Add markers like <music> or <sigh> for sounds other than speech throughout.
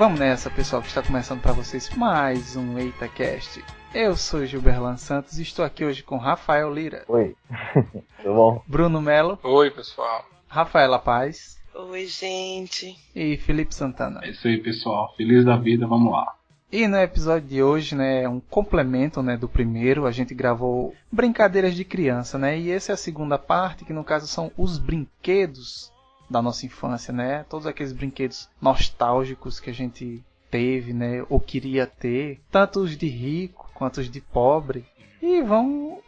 Vamos nessa, pessoal, que está começando para vocês mais um EitaCast. Eu sou Gilberlan Santos e estou aqui hoje com Rafael Lira. Oi, <laughs> tudo bom? Bruno Melo. Oi, pessoal. Rafaela Paz. Oi, gente. E Felipe Santana. É isso aí, pessoal. Feliz da vida, vamos lá. E no episódio de hoje, né, é um complemento, né, do primeiro, a gente gravou brincadeiras de criança, né? E essa é a segunda parte, que no caso são os brinquedos da nossa infância, né? Todos aqueles brinquedos nostálgicos que a gente teve, né, ou queria ter, tanto os de rico quanto os de pobre. E vamos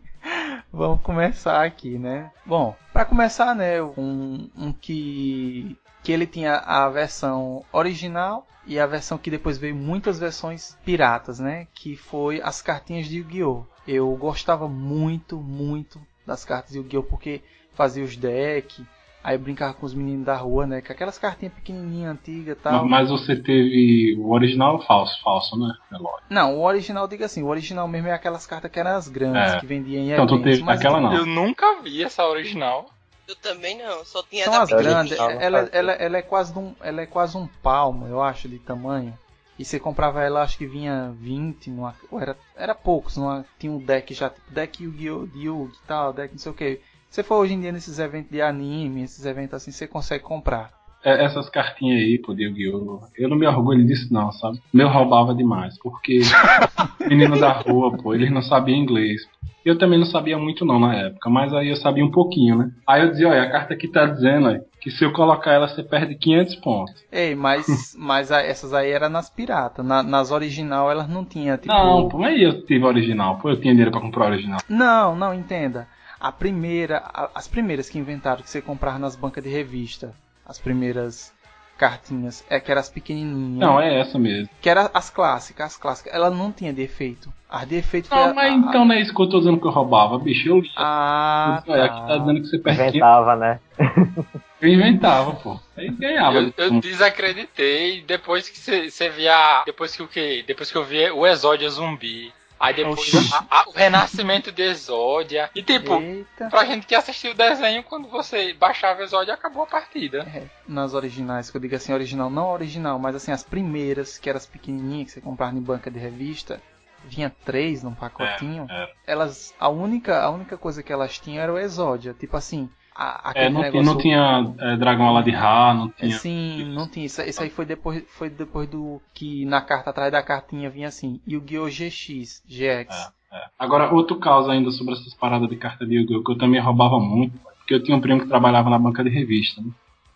<laughs> vamos começar aqui, né? Bom, para começar, né, um, um que que ele tinha a versão original e a versão que depois veio muitas versões piratas, né? Que foi as cartinhas de Yu-Gi-Oh! Eu gostava muito, muito das cartas de Yu-Gi-Oh! porque fazia os decks, aí eu brincava com os meninos da rua, né? Com aquelas cartinhas pequenininhas, antigas e tal. Mas você teve o original ou falso? Falso, né? É não, o original, diga assim, o original mesmo é aquelas cartas que eram as grandes, É. que vendiam em Então tu eventos, teve mas aquela não. Eu nunca vi essa original. Eu também não, só tinha São da as grandes, ela, ela, ela é quase um, ela é quase um palmo, eu acho, de tamanho. E você comprava ela, acho que vinha 20, numa, ou era, era poucos, numa, tinha um deck já, tipo deck Yu-Gi-Oh! de Yu-Gi e tal, deck não sei o que. Se for hoje em dia nesses eventos de anime, esses eventos assim, você consegue comprar. É, Essas cartinhas aí, pô, de Yu-Gi-Oh! Eu não me orgulho disso não, sabe? Meu roubava demais, porque <laughs> menino da rua, pô, eles não sabiam inglês. Eu também não sabia muito não na época, mas aí eu sabia um pouquinho, né? Aí eu dizia, olha, a carta aqui tá dizendo ó, que se eu colocar ela você perde 500 pontos. Ei, mas, <laughs> mas a- essas aí eram nas piratas, na- nas original elas não tinha, tipo... Não, pô, aí eu tive original, pô, eu tinha dinheiro pra comprar original. Não, não, entenda. A primeira, a- as primeiras que inventaram que você comprava nas bancas de revista, as primeiras cartinhas, é que eram as pequenininhas. Não, é essa mesmo. Que eram as clássicas, as clássicas. Ela não tinha defeito. As defeitos foi Não, a- mas a- então não é isso que eu tô dizendo que eu roubava, bicho. Eu lia. Ah, Olha, aqui tá tá. dizendo que você perde 500. Inventava, né? <laughs> Eu inventava, pô. Aí ganhava. Eu, eu desacreditei depois que você via. Depois que o que? Depois que eu vi o Exódia zumbi. Aí depois a- a- o renascimento de Exódia. E tipo, Eita. pra gente que assistiu o desenho, quando você baixava Exódia, acabou a partida. É, nas originais, que eu digo assim, original, não original, mas assim, as primeiras, que eram as pequenininhas que você comprava em banca de revista, vinha três num pacotinho. É, é. Elas, a única, a única coisa que elas tinham era o Exódia. Tipo assim, a, É, não, tinha- negócio... não tinha é, dragão lá de Ra, não É, tinha. Sim, não tinha. Isso, isso aí foi depois, foi depois do que na carta atrás da cartinha vinha assim, Yu-Gi-Oh! GX, GX. É. Agora, outro caso ainda sobre essas paradas de carta de Yu-Gi-Oh! que eu também roubava muito, porque eu tinha um primo que trabalhava na banca de revista, né?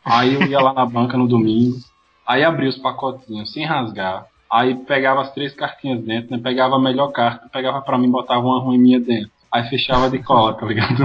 Aí eu ia lá na banca no domingo, aí abria os pacotinhos sem rasgar, aí pegava as três cartinhas dentro, né? Pegava a melhor carta, pegava pra mim, botava uma ruim minha dentro. Aí fechava de cola, tá ligado?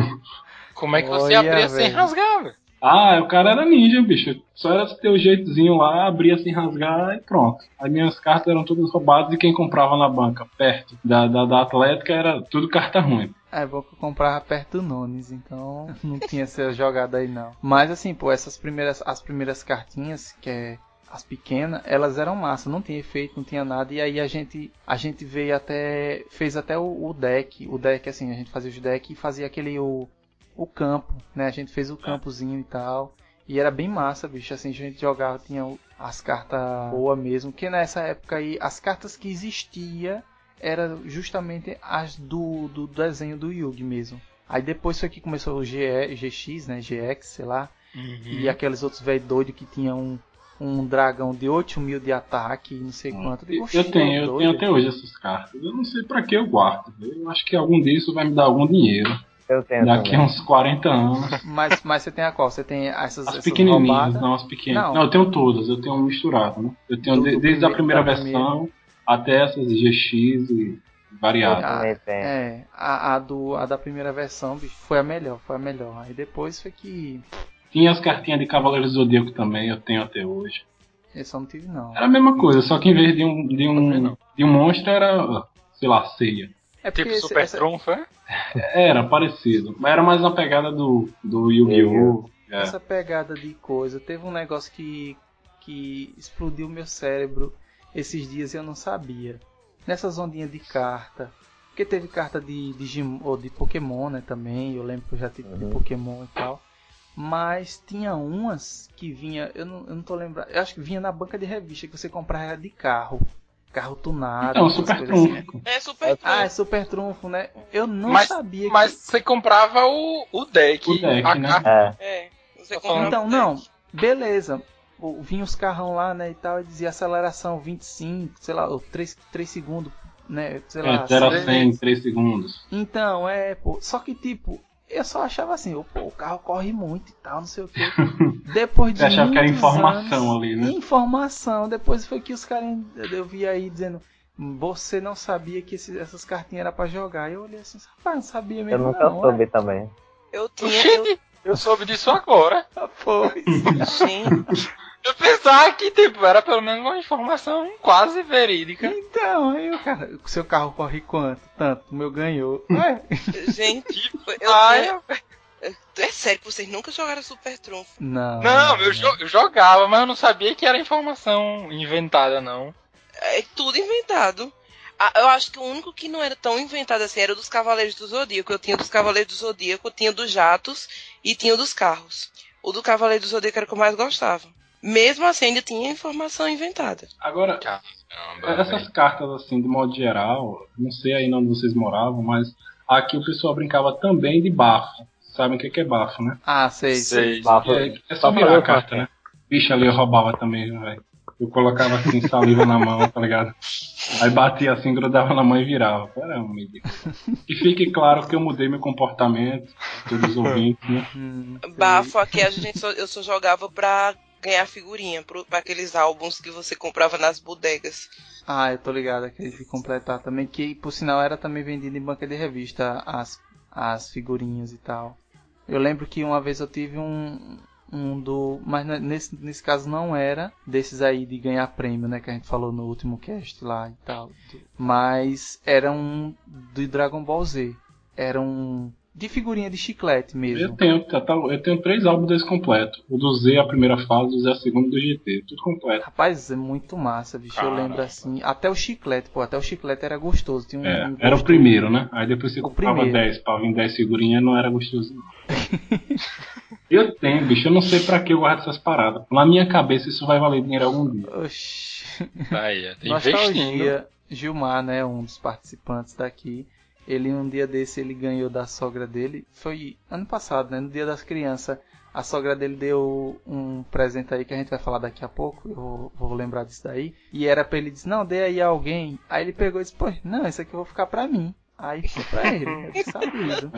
Como é que você Olha, abria sem velho. rasgar, velho? Ah, o cara era ninja, bicho. Só era ter o jeitozinho lá, abria sem rasgar e pronto. As minhas cartas eram todas roubadas e quem comprava na banca, perto da, da, da Atlética, era tudo carta ruim. É bom que eu comprava perto do Nunes, então <laughs> não tinha essa jogada aí não. Mas assim, pô, essas primeiras, as primeiras cartinhas, que é as pequenas, elas eram massa, não tinha efeito, não tinha nada. E aí a gente, a gente veio até, fez até o, o deck, o deck assim, a gente fazia os decks e fazia aquele o, o campo, né? A gente fez o campozinho e tal. E era bem massa, bicho. Assim, a gente jogava, tinha as cartas boas mesmo. Que nessa época aí, as cartas que existia era justamente as do, do desenho do Yugi mesmo. Aí depois foi que começou o GE, GX, né? GX, sei lá. E aqueles outros velho doido que tinha um, um dragão de 8 mil de ataque e não sei quanto. Eu, Oxi, eu tenho, eu doido. tenho até hoje essas cartas. Eu não sei pra que eu guardo. Eu acho que algum disso vai me dar algum dinheiro. Eu tenho Daqui a também. uns 40 anos. <laughs> Mas, mas você tem a qual? Você tem essas, As essas pequenininhas, roubadas? não as pequenas. Não. Não. eu tenho todas. Eu tenho misturado, né? Eu tenho de- desde a primeira versão até essas GX e variadas. Ah, também tenho. É, a, a, do, a da primeira versão, bicho, foi a melhor, foi a melhor. Aí depois foi que. Tinha as cartinhas de Cavaleiros do Zodíaco também, eu tenho até hoje. Esse eu não tive, não. Era a mesma coisa, só que em vez de um, de um, de um monstro era, sei lá, ceia. É Tipo esse- Super essa, Trunfo, é? Era parecido, mas era mais na pegada do, do Yu-Gi-Oh! É. essa pegada de coisa. Teve um negócio que, que explodiu meu cérebro esses dias e eu não sabia. Nessas ondinhas de carta. Porque teve carta de, Digimon, ou de Pokémon, né, também. Eu lembro que eu já tive de Uhum. Pokémon e tal. Mas tinha umas que vinha, eu não, eu não tô lembrando, eu acho que vinha na banca de revista que você comprava de carro. Carro tunado. Essas super coisas assim. trunfo. É super Ah, é trunfo. super trunfo, né? Eu não Mas- sabia Mas que. você comprava o, o deck. O deck, a né? É. É. Você Tô comprava Então, o não, deck. beleza. O- Vinha os carrão lá, né, e tal, e dizia aceleração 25, sei lá, 3, 3 segundos, né, sei lá. É, 0 a seis- 100 em 3 segundos. Então, é, pô. Só que, tipo, eu só achava assim, pô, o carro corre muito e tal, não sei o quê. <laughs> Depois de Você achava que era muitos informação anos- ali, né? Informação. Depois foi que os caras, eu vi aí dizendo, você não sabia que esses- essas cartinhas eram pra jogar. Eu olhei assim, rapaz, não sabia Eu mesmo nunca não. soube também. Eu <laughs> tinha. Eu, Eu soube disso agora. Ah, Pois. gente, Eu pensava que, tipo, era pelo menos uma informação quase verídica. Então, aí o cara, o seu carro corre quanto? Tanto, o meu ganhou. Ué, <laughs> gente, eu Ah, tinha. eu- É sério que vocês nunca jogaram Super Trunfo. não. Não, eu, jo- eu jogava, mas eu não sabia que era informação inventada, não. É tudo inventado. Ah, eu acho que o único que não era tão inventado assim era o dos Cavaleiros do Zodíaco. Eu tinha dos Cavaleiros do Zodíaco, eu tinha dos Jatos e tinha o dos carros. O do Cavaleiro do Zodíaco era o que eu mais gostava. Mesmo assim, ainda tinha informação inventada. Agora, Caramba, essas cartas, assim, de modo geral, não sei aí onde vocês moravam, mas aqui o pessoal brincava também de bafo. Sabem o que é bafo, né? Ah, sei, sei. Sei. Bafo. É, é só virar a carta, né? Bicho, ali eu roubava também, velho. Eu colocava assim, saliva na mão, tá ligado? Aí batia assim, grudava na mão e virava. Um meio de- E fique claro que eu mudei meu comportamento, todos os ouvintes, né? Hum. Bafo, aqui a gente só, eu só jogava pra ganhar figurinha, pro, pra aqueles álbuns que você comprava nas bodegas. Ah, eu tô ligado, aquele de completar também, que por sinal era também vendido em banca de revista as, as figurinhas e tal. Eu lembro que uma vez eu tive um, um do. Mas ne- nesse, nesse caso não era desses aí de ganhar prêmio, né? Que a gente falou no último cast lá e tal. Mas era um do Dragon Ball Z. Era um. De figurinha de chiclete Eu mesmo. tenho, tá- tá- eu tenho três álbuns desse completo. O do Z, a primeira fase, o Z, a segunda do GT. Tudo completo. Rapaz, é muito massa, bicho. Eu lembro assim. Até o chiclete, pô, até o chiclete era gostoso. Tinha um, É, um era o primeiro, né? Aí depois você O comprava primeiro. 10 pra vir 10 figurinhas, não era gostoso. não. <laughs> eu tenho, bicho, eu não sei pra que eu guardo essas paradas. Na minha cabeça isso vai valer dinheiro algum dia. Oxi. Aí, é, tá investindo. Nostalgia. Gilmar, né, um dos participantes daqui. Ele um dia desse ele ganhou da sogra dele. Foi ano passado, né, no Dia das Crianças. A sogra dele deu um presente aí que a gente vai falar daqui a pouco. Eu vou, vou lembrar disso daí. E era pra ele dizer, não, dê aí a alguém. Aí ele pegou e disse, pô, não, isso aqui eu vou ficar pra mim. Aí foi pra ele. Eu sabido.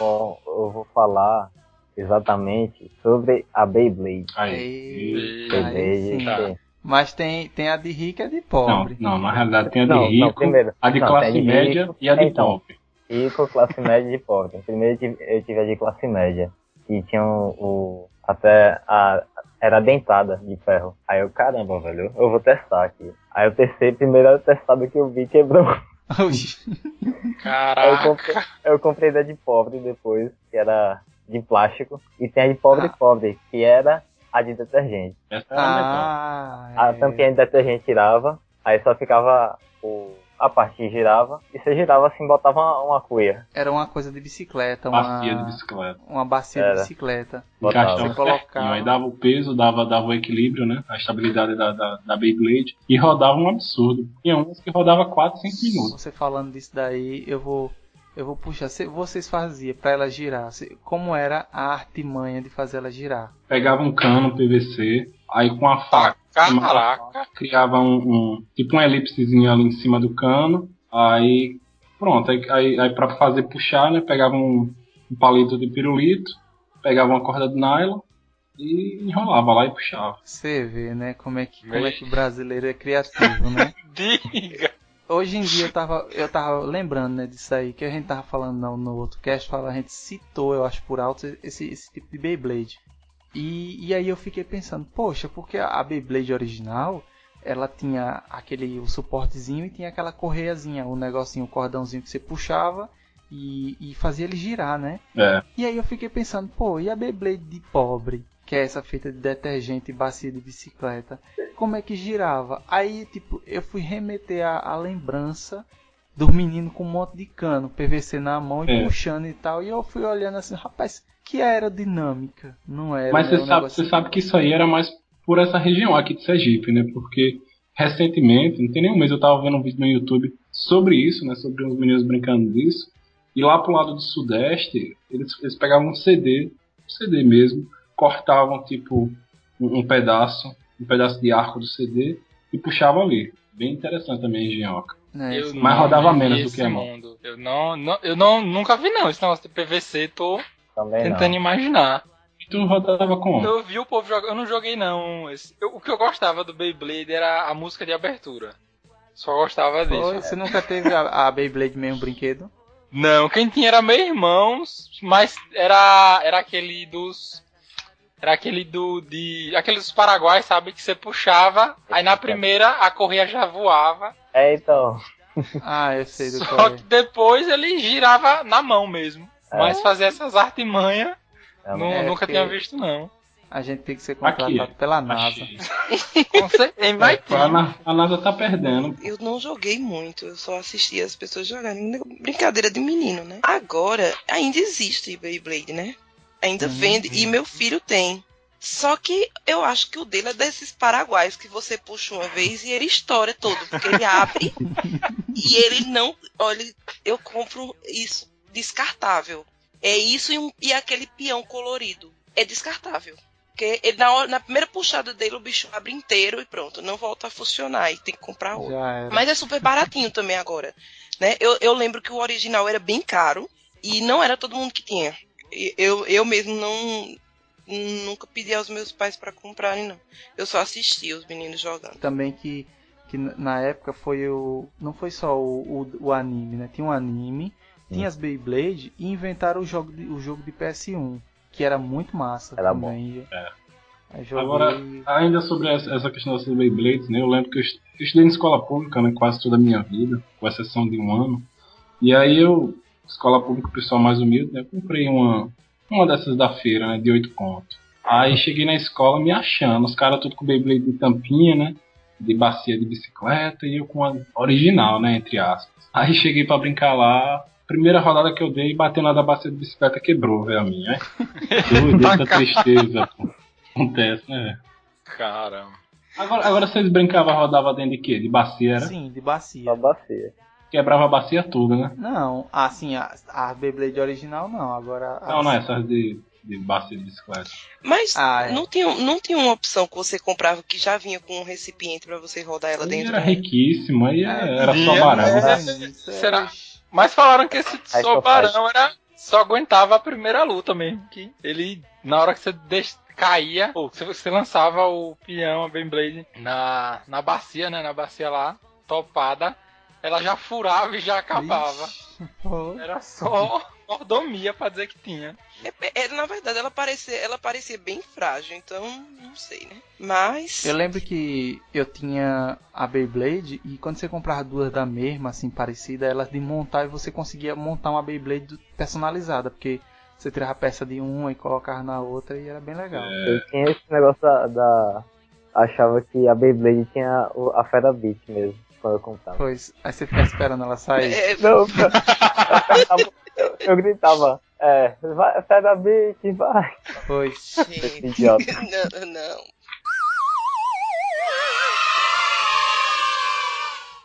Bom, eu vou falar exatamente sobre a Beyblade. Aí. Beyblade. aí sim. tá. Mas tem, tem a de rico e a de Não, pobre. não, na realidade tem a de Não, não, rico, primeiro. a de Não, classe de média rico. e a de Então. pobre. E com classe média e pobre. Primeiro eu tive, eu tive a de classe média. Que tinha o. o- até a. Era dentada de ferro. Aí eu, caramba, velho, eu vou testar aqui. Aí eu testei, primeiro eu testado que eu vi quebrou. Aí eu Caraca. comprei, eu comprei da de pobre depois, que era de plástico. E tem a de pobre Ah. pobre, que era a de detergente. Essa era a metade. Ah, A é. tampinha de detergente tirava, aí só ficava o, a parte que girava, e você girava assim, botava uma, uma cuia. Era uma coisa de bicicleta, uma Bacia de bicicleta. uma bacia Era. de bicicleta. Botava. Você colocava. aí dava o peso, dava, dava o equilíbrio, né? A estabilidade da, da, da Beyblade. E rodava um absurdo. Tinha umas que rodava 4, 5 minutos. Você falando disso daí, eu vou eu vou puxar. Se vocês faziam pra ela girar, se- como era a artimanha de fazer ela girar? Pegava um cano PVC, aí com a faca Caraca. criava um, um- tipo uma elipsezinha ali em cima do cano, aí pronto, aí, aí, aí pra fazer puxar, né, pegava um, um palito de pirulito, pegava uma corda de nylon e enrolava lá e puxava. Você vê, né, como é que como é que o brasileiro é criativo, né? <laughs> Diga. Hoje em dia eu tava, eu tava lembrando, né, disso aí, que a gente tava falando no, no outro cast, fala, a gente citou, eu acho por alto, esse, esse tipo de Beyblade. E, e aí eu fiquei pensando, poxa, porque a Beyblade original, ela tinha aquele o suportezinho e tinha aquela correiazinha, o negocinho, o cordãozinho que você puxava e, e fazia ele girar, né? É, E aí eu fiquei pensando, pô, e a Beyblade de pobre, que é essa feita de detergente e bacia de bicicleta, como é que girava? Aí, tipo, eu fui remeter a, a lembrança dos meninos com um monte de cano, PVC na mão e É. puxando e tal. E eu fui olhando assim, rapaz, que aerodinâmica. Não era. Mas você um sabe, você sabe que isso aí era mais por essa região aqui de Sergipe, né? Porque recentemente, não tem nem um mês, eu tava vendo um vídeo no YouTube sobre isso, né? Sobre uns meninos brincando disso. E lá pro lado do Sudeste, eles, eles pegavam um CD, um CD mesmo, cortavam tipo um, um pedaço, um pedaço de arco do CD e puxavam ali. Bem interessante também a engenhoca. É, Eu. Mas não rodava menos do que a mão. mundo. Eu não, não, eu não, nunca vi não esse negócio de PVC, tô Também tentando não. imaginar. E tu rodava como? Eu vi o povo jogando, eu não joguei não. Esse- eu- o que eu gostava do Beyblade era a música de abertura. Só gostava disso. Você nunca teve a, a Beyblade mesmo brinquedo? Não, quem tinha era meu irmão, mas era era aquele dos era aquele do de aquele dos Paraguai, sabe que você puxava, aí na primeira a correia já voava, É, então. <laughs> Ah, eu sei do só qual é. que depois ele girava na mão mesmo. É. Mas fazer essas artimanhas, É, nu- é, nunca tinha visto não. A gente tem que ser contratado Aqui. pela NASA. <laughs> Certeza, vai ter. A, Na- a NASA tá perdendo. Eu não joguei muito, eu só assisti as pessoas jogarem. Brincadeira de menino, né? Agora, ainda existe Beyblade, né? Ainda Uhum. vende, e meu filho tem. Só que eu acho que o dele é desses paraguaios que você puxa uma vez e ele estoura todo, porque ele abre <laughs> e ele não. Olha, eu compro isso descartável. É isso e, um- e aquele peão colorido. É descartável. Porque ele, na, hora- na primeira puxada dele o bicho abre inteiro e pronto, não volta a funcionar e tem que comprar outro. Mas é super baratinho também agora. Né? Eu, eu lembro que o original era bem caro e não era todo mundo que tinha. Eu, eu mesmo não nunca pedi aos meus pais para comprarem, não. Eu só assistia os meninos jogando. Também que, que na época foi o. Não foi só o, o, o anime, né? Tinha um anime, tinha as Beyblade e inventaram o jogo de, o jogo de PS1, que era muito massa Era também. É. Aí joguei. Agora, ainda sobre essa essa questão das Beyblades, né? Eu lembro que eu estudei em escola pública, né? Quase toda a minha vida, com exceção de um ano. E aí eu, escola pública, pessoal mais humilde, né? Eu comprei uma, uma dessas da feira, né? De 8 conto. Aí cheguei na escola me achando, os caras tudo com Beyblade de tampinha, né? De bacia de bicicleta e eu com a original, né? Entre aspas. Aí cheguei pra brincar lá. Primeira rodada que eu dei, bateu na da bacia de bicicleta, quebrou, velho, a minha. né? Doido, essa tristeza, pô. Acontece, né? Caramba. Agora, agora vocês brincavam, rodava dentro de quê? De bacia, era? Sim, de bacia. Só bacia. Quebrava a bacia toda, né? Não, assim, a, a Beyblade original não, agora. Não, as- não, essas de, de bacia de bicicleta. Mas Ah, é. não, tinha, não tinha uma opção que você comprava que já vinha com um recipiente para você rodar ela Aí dentro? era riquíssimo, aí É, era só barato. é. Será? Mas falaram que esse sobarão era só aguentava a primeira luta mesmo, que ele na hora que você deix- caía, ou você, você lançava o peão, a Beyblade na na bacia, né, na bacia lá, topada, ela já furava e já acabava. Ixi. Era só mordomia pra dizer que tinha. É, é, na verdade, ela parecia, ela parecia bem frágil, então não sei, né? Mas. Eu lembro que eu tinha a Beyblade e quando você comprava duas da mesma, assim, parecida, elas de montar e você conseguia montar uma Beyblade personalizada, porque você tirava a peça de uma e colocava na outra e era bem legal. Eu tinha esse negócio da, da- Achava que a Beyblade tinha o- a Fera Beat mesmo, quando eu comprava. Pois, aí você ficava esperando ela sair. É, Não, <laughs> eu, eu, eu gritava, é, vai, Fera Beat, vai. Pois. gente, Idiota. <laughs> não, não.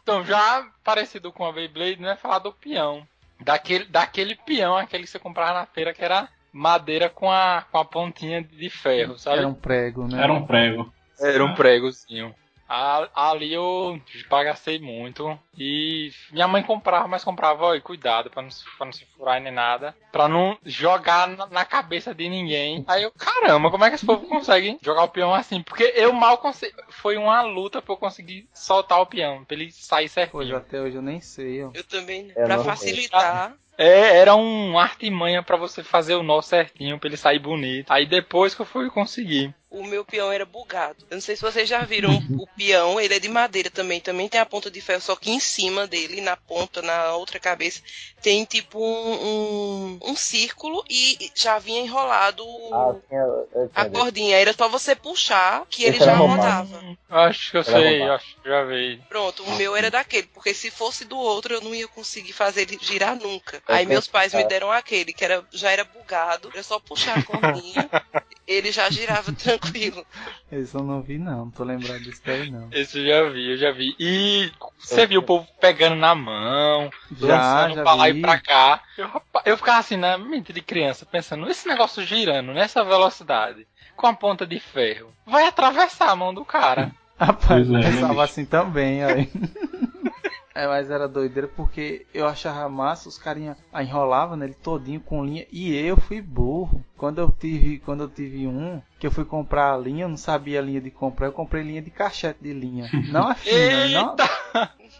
Então, já parecido com a Beyblade, né, falar do peão. Daquele, daquele peão, aquele que você comprava na feira, que era madeira com a, com a pontinha de ferro, sabe? Era um prego, né? Era um prego. Era um pregozinho. Ali eu bagacei muito. E minha mãe comprava, mas comprava, ó, e cuidado pra não, se- pra não se furar nem nada. Pra não jogar na, cabeça de ninguém. Aí eu, caramba, como é que esse povo consegue jogar o peão assim? Porque eu mal consegui. Foi uma luta pra eu conseguir soltar o peão, pra ele sair Pois certinho. até hoje eu nem sei, ó. Eu também. Eu pra facilitar. É, era um artimanha pra você fazer o nó certinho, pra ele sair bonito. Aí depois que eu fui conseguir. O meu peão era bugado. Eu não sei se vocês já viram o peão, ele é de madeira também. Também tem a ponta de ferro, só que em cima dele, na ponta, na outra cabeça, tem tipo um, um, um círculo e já vinha enrolado Ah, sim, eu, eu a cordinha. Era só você puxar que ele já rodava. Acho que eu Era sei, acho que já vi. Pronto, o meu era daquele, porque se fosse do outro eu não ia conseguir fazer ele girar nunca. Eu Aí meus pais me deram aquele, que era, já era bugado, era só puxar a cordinha, <laughs> ele já girava tranquilo. Esse eu não vi não, não tô lembrado disso daí não. Esse eu já vi, eu já vi. E você viu o povo pegando na mão, Já, lançando já pra lá vi. e pra cá. Eu, eu ficava assim, na mente de criança, pensando, esse negócio girando nessa velocidade, com a ponta de ferro, vai atravessar a mão do cara. <laughs> Rapaz, Pois é, eu né, pensava bicho? assim também, aí. É, mas era doideira porque eu achava massa, os carinha enrolavam nele todinho com linha e eu fui burro. Quando eu tive, quando eu tive um, que eu fui comprar a linha, eu não sabia a linha de comprar, eu comprei linha de cachete de linha. Não a fina, não,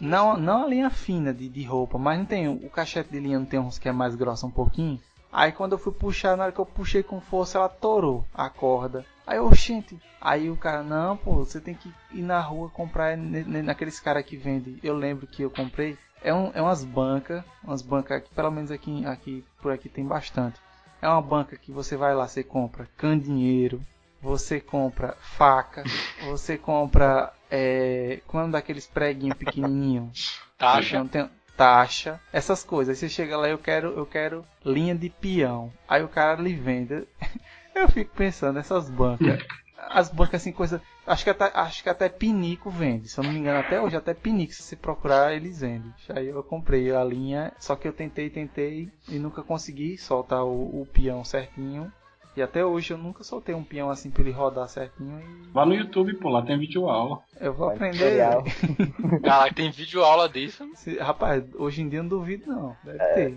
<laughs> não, não a linha fina de, de roupa, mas não tem, o cachete de linha não tem uns que é mais grossa um pouquinho. Aí quando eu fui puxar, na hora que eu puxei com força, ela torou a corda. Aí eu, gente, aí o cara, não, pô, você tem que ir na rua comprar naqueles caras que vende. Eu lembro que eu comprei, é, um, é umas bancas, umas bancas, que pelo menos aqui, aqui, por aqui tem bastante. É uma banca que você vai lá, você compra candinheiro, você compra faca, <laughs> você compra, é, como é nome daqueles preguinhos pequenininhos? Taxa. Tem taxa, essas coisas. Aí você chega lá, eu quero, eu quero linha de peão. Aí o cara lhe vende. <laughs> Eu fico pensando nessas bancas. <laughs> As bancas assim, coisa. Acho que até, acho que até pinico vende. Se eu não me engano, até hoje até pinico, se você procurar, eles vendem. Aí eu comprei a linha, só que eu tentei, tentei e nunca consegui soltar o, o peão certinho. E até hoje eu nunca soltei um peão assim pra ele rodar certinho e Vá no YouTube, pô, lá tem vídeo aula. eu vou aprender. Tutorial. <laughs> Cara, tem vídeo aula disso. Se- rapaz, hoje em dia eu não duvido não. Deve ter.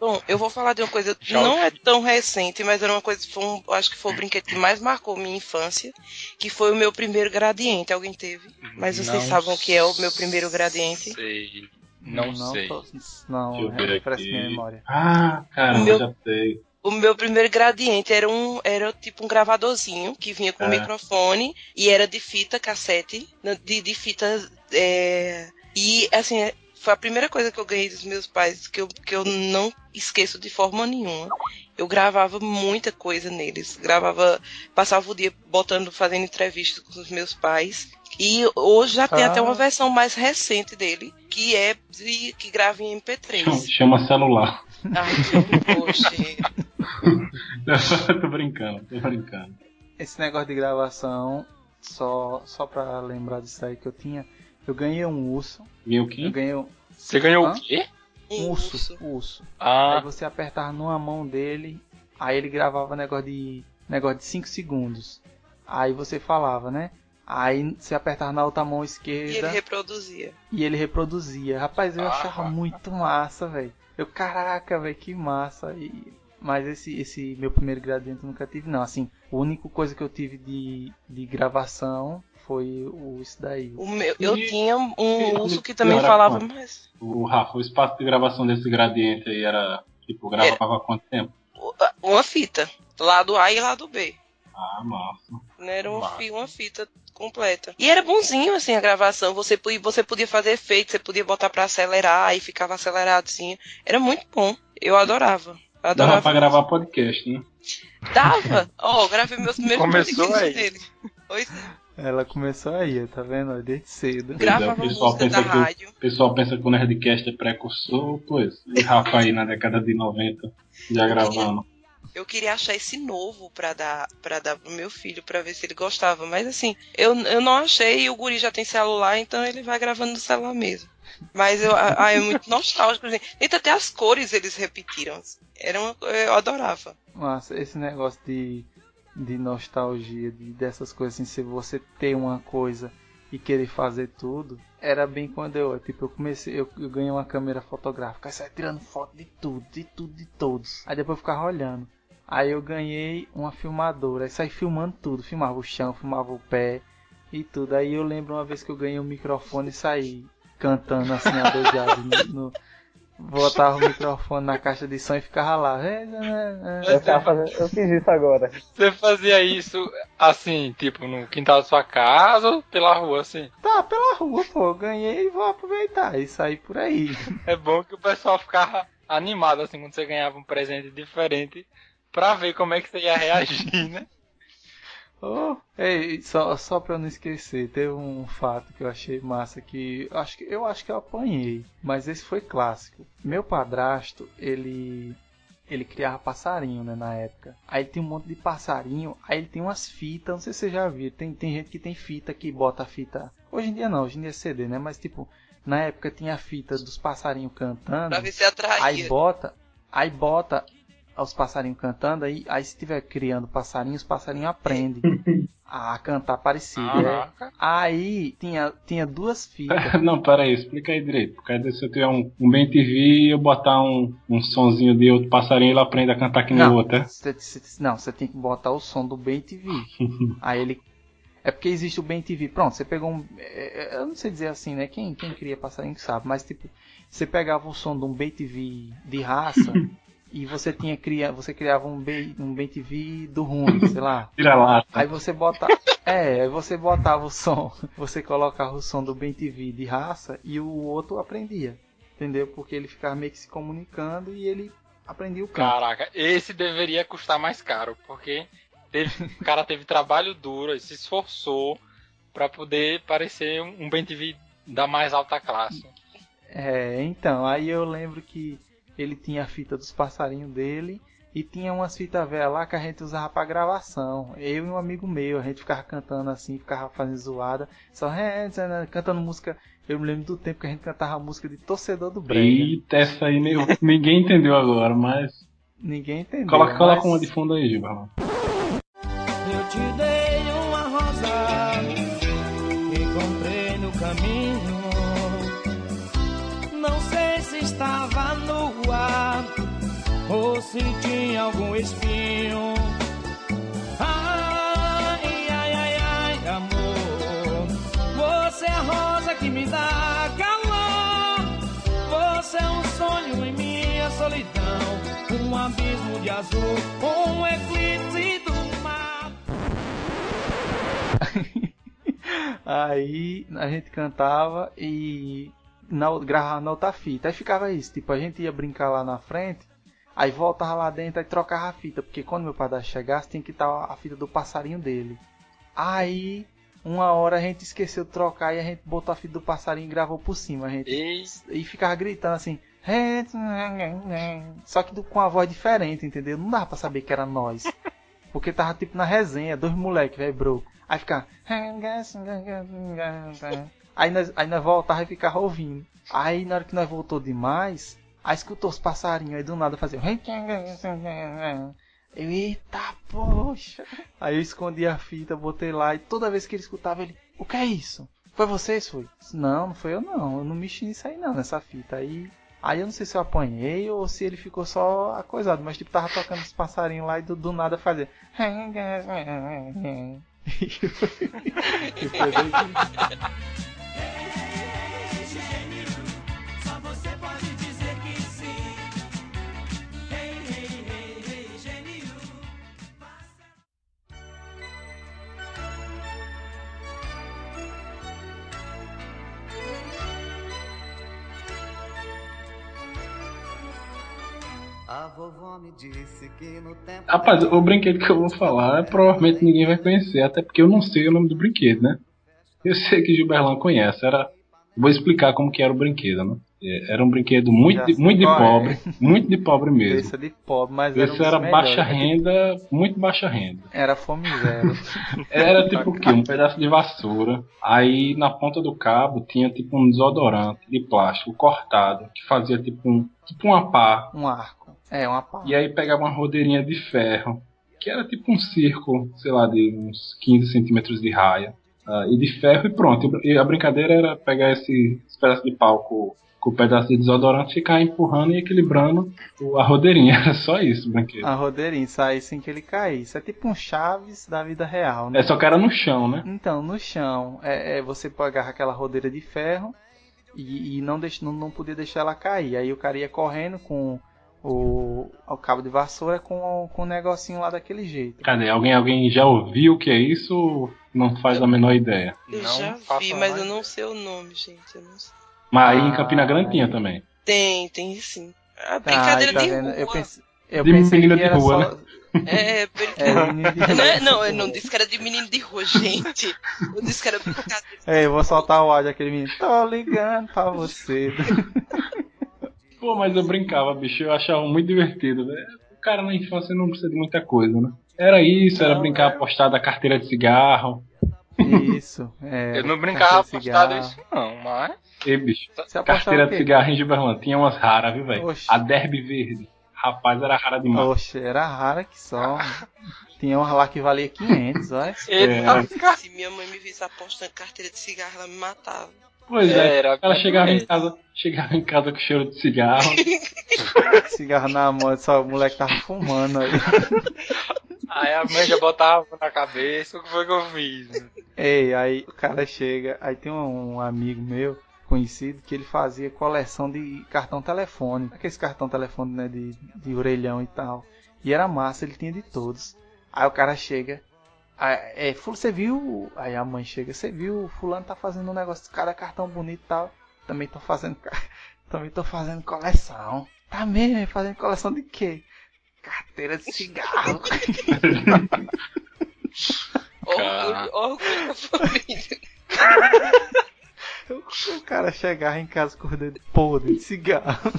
Bom, eu vou falar de uma coisa não é tão recente, mas era uma coisa que foi um, acho que foi o brinquedo que mais marcou minha infância, que foi o meu primeiro gradiente. Alguém teve? Mas vocês Não sabem o que é o meu primeiro gradiente? Sei. Não, sei. tô- não, Deixa eu ver refresca aqui. minha memória. Ah, caramba, O meu- já sei. O meu primeiro gradiente era um era tipo um gravadorzinho que vinha com É. microfone e era de fita cassete, na- de, de fita é, e assim é, foi a primeira coisa que eu ganhei dos meus pais que eu, que eu não esqueço de forma nenhuma. Eu gravava muita coisa neles, gravava, passava o dia botando, fazendo entrevistas com os meus pais. E hoje já tem Ah. até uma versão mais recente dele, que é de, que grava em Chama, MP3. chama celular. Ai, que gente. <laughs> tô brincando, tô brincando. Esse negócio de gravação, só, só pra lembrar disso aí que eu tinha, eu ganhei um urso. Viu o Eu quê? ganhei um, Você ganhou Hã? o quê? um urso. urso. Aí Ah, você apertava numa mão dele, aí ele gravava negócio de negócio de 5 segundos. Aí você falava, né? Aí você apertava na outra mão E ele esquerda reproduzia. e ele reproduzia. Rapaz, eu Ah. achava muito massa, velho. Eu, caraca, velho, que massa. E, mas esse, esse meu primeiro gradiente eu nunca tive, não. Assim, a única coisa que eu tive de, de gravação foi o, isso daí. O meu, eu E- tinha um urso que também falava quanto? mais. O Rafa, o espaço de gravação desse gradiente aí era, tipo, gravava há quanto tempo? Uma fita. Lado A e lado B. Ah, massa. Não era uma, Massa. uma fita completa. E era bonzinho, assim, a gravação. Você, podia- você podia fazer efeito, você podia botar pra acelerar e ficava acelerado, Era muito bom. Eu adorava. Dava Adorava. pra gravar podcast, né? Dava. Ó, eu gravei meus primeiros Começou podcasts aí. dele. Pois é. Ela começou aí, tá vendo? Desde cedo. é, Gravava o pessoal música da pensa que- rádio. O pessoal pensa que o Nerdcast é precursor, pois. E Rafa aí na década de 90, já gravando. Eu queria achar esse novo pra dar para dar pro meu filho pra ver se ele gostava, mas assim, eu, eu não achei e o guri já tem celular, então ele vai gravando no celular mesmo. Mas eu, ah, é muito nostálgico, gente. Então até as cores eles repetiram. Era uma, eu adorava. Nossa, esse negócio de, de nostalgia, de, dessas coisas assim, se você ter uma coisa e querer fazer tudo, era bem quando eu, tipo, eu comecei, eu, eu ganhei uma câmera fotográfica, aí saia tirando foto de tudo, de tudo, de todos. Aí depois eu ficava olhando. Aí eu ganhei uma filmadora, aí saí filmando tudo, filmava o chão, filmava o pé e tudo. Aí eu lembro uma vez que eu ganhei um microfone e saí cantando assim a dois no, no, botava o microfone na caixa de som e ficava lá. Eu, fazendo, eu fiz isso agora. Você fazia isso assim, tipo, no quintal da sua casa ou pela rua, assim? Tá, pela rua, pô. Eu ganhei e vou aproveitar e sair por aí. É bom que o pessoal ficava animado, assim, quando você ganhava um presente diferente, pra ver como é que você ia reagir, né? <laughs> Oh, ei, só, só pra eu não esquecer, teve um fato que eu achei massa que eu acho que eu acho que eu apanhei, mas esse foi clássico. Meu padrasto, ele ele criava passarinho, né, na época. Aí ele tem um monte de passarinho, aí ele tem umas fitas, não sei se você já viu, tem, tem gente que tem fita que bota a fita. Hoje em dia não, hoje em dia é CD, né, mas tipo, na época tinha a fita dos passarinhos cantando. Pra ver se atraía. Aí bota, aí bota os passarinhos cantando, aí, aí se estiver criando passarinhos, os passarinhos aprendem <laughs> a cantar parecido. Né? Aí tinha, tinha duas fitas. <laughs> Não, pera aí, explica aí direito. Por causa se eu tiver um, um bem TV e eu botar um, um sonzinho de outro passarinho, ele aprende a cantar que nem o outro, é? Cê, cê, não, você tem que botar o som do bem TV. <laughs> aí ele é porque existe o Bem TV. Pronto, você pegou um. É, é, eu não sei dizer assim, né? Quem, quem cria passarinho sabe, mas tipo, você pegava o som de um Bem TV de raça e você tinha cria, você criava um bem, um bem TV do ruim, sei lá. <laughs> Tira lá. Aí você bota, é, aí você botava o som, <laughs> você colocava o som do bem TV de raça e o outro aprendia, entendeu? Porque ele ficava meio que se comunicando e ele aprendia o canto. Caraca, esse deveria custar mais caro, porque teve, o cara teve trabalho duro, e se esforçou para poder parecer um bem TV da mais alta classe. É, então, aí eu lembro que ele tinha a fita dos passarinhos dele e tinha umas fitas velhas lá que a gente usava para gravação. Eu e um amigo meu, a gente ficava cantando assim, ficava fazendo zoada, só cantando música. Eu me lembro do tempo que a gente cantava música de torcedor do Brega. Eita, essa aí ninguém entendeu agora, mas. Ninguém entendeu. Coloca, mas... coloca uma de fundo aí, Gilberto. Eu te dei se tinha algum espinho. Ai, ai, ai, ai, amor. Você é a rosa que me dá calor. Você é um sonho em minha solidão. Um abismo de azul, um eclipse do mar. <laughs> Aí a gente cantava e na, gravava na outra fita. Aí ficava isso, tipo, a gente ia brincar lá na frente, aí voltava lá dentro e trocava a fita, porque quando meu padre chegasse tinha que estar a fita do passarinho dele. Aí, uma hora a gente esqueceu de trocar e a gente botou a fita do passarinho e gravou por cima. A gente, e... e ficava gritando assim. Só que com a voz diferente, entendeu? Não dava pra saber que era nós. <laughs> Porque tava tipo na resenha, dois moleques, velho, broco. Aí ficava. Aí nós, aí nós voltava e ficava ouvindo. Aí na hora que nós voltou demais, aí escutou os passarinhos, aí do nada fazia. Eu, eita poxa! Aí eu escondi a fita, botei lá e toda vez que ele escutava ele, o que é isso? Foi vocês? Foi? Não, não foi eu não. Eu não mexi nisso aí não, nessa fita. Aí, aí eu não sei se eu apanhei ou se ele ficou só acoisado, mas tipo tava tocando os passarinhos lá e do, do nada fazia. <laughs> e foi A vovó Rapaz, o brinquedo que eu vou falar provavelmente ninguém vai conhecer, até porque eu não sei o nome do brinquedo, né? Eu sei que Gilberlan conhece. Era, vou explicar como que era o brinquedo, né? É, era um brinquedo muito, de, muito de pobre, muito de pobre mesmo. Esse é de pobre, mas Esse era, era baixa renda, muito baixa renda. Era fome zero. <laughs> era tipo o quê? Um pedaço de vassoura. Aí na ponta do cabo tinha tipo um desodorante de plástico cortado que fazia tipo um tipo uma pá. Um arco. É, uma pá. E aí pegava uma rodeirinha de ferro, que era tipo um círculo, sei lá, de uns 15 centímetros de raia. Uh, e de ferro e pronto. E a brincadeira era pegar esse, esse pedaço de palco com o pedaço de desodorante ficar empurrando e equilibrando a rodeirinha. <laughs> Era só isso brinquedo. A rodeirinha, sair sem que ele caísse. É tipo um Chaves da vida real, né? É só que era no chão, né? Então, no chão. É, é você pegar aquela rodeira de ferro e, e não, deix, não, não podia deixar ela cair. Aí o cara ia correndo com o, o cabo de vassoura com, com o negocinho lá daquele jeito. Cadê? Alguém, alguém já ouviu o que é isso ou não faz a menor ideia? Eu Não já vi, mas eu não sei o nome, gente. Eu não sei. Mas aí em Ah, Campina Grande tinha também. Tem, tem sim. A Ah, brincadeira tá de vendo? rua. Eu pensei, eu De pensei menino que de rua, só. É, <laughs> brincadeira. É, menino de Não, é- rua. não, eu não disse que era de menino de rua, gente. Eu disse que era brincadeira. É, eu vou soltar o áudio daquele menino. Tô ligando pra você. <laughs> Pô, mas eu brincava, bicho, eu achava muito divertido, velho. O cara na infância não precisa de muita coisa, né? Era isso, era Não, brincar é. apostar da carteira de cigarro. Isso. É, Eu não brincava apostado cigarro. isso, não, mas. E, bicho, carteira de cigarro em Gilberlândia tinha umas raras, viu, velho? A Derby Verde. Rapaz, era rara demais. Oxe, era rara que só. <laughs> Tinha uma lá que valia 500, olha. Eita, Se minha mãe me visse apostando carteira de cigarro, ela me matava. Pois é, Era ela chegava em casa, chegava em casa com cheiro de cigarro. <laughs> Cigarro na mão, só o moleque tava fumando aí. <laughs> Aí a mãe já botava na cabeça, o que foi que eu fiz? Ei, aí o cara chega, aí tem um, um amigo meu, conhecido, que ele fazia coleção de cartão telefone. Aqueles cartão telefone, né, de, de orelhão e tal. E era massa, ele tinha de todos. Aí o cara chega, aí, é, "Fulano, você viu? Aí a mãe chega, você viu? Fulano tá fazendo um negócio, cara, cartão bonito e tal. Também tô fazendo, <laughs> também tô fazendo coleção. Tá mesmo, fazendo coleção de quê? Carteira de cigarro. <laughs> Orgulho, orgulho da família. <laughs> O cara chegava em casa com o dedo podre de cigarro.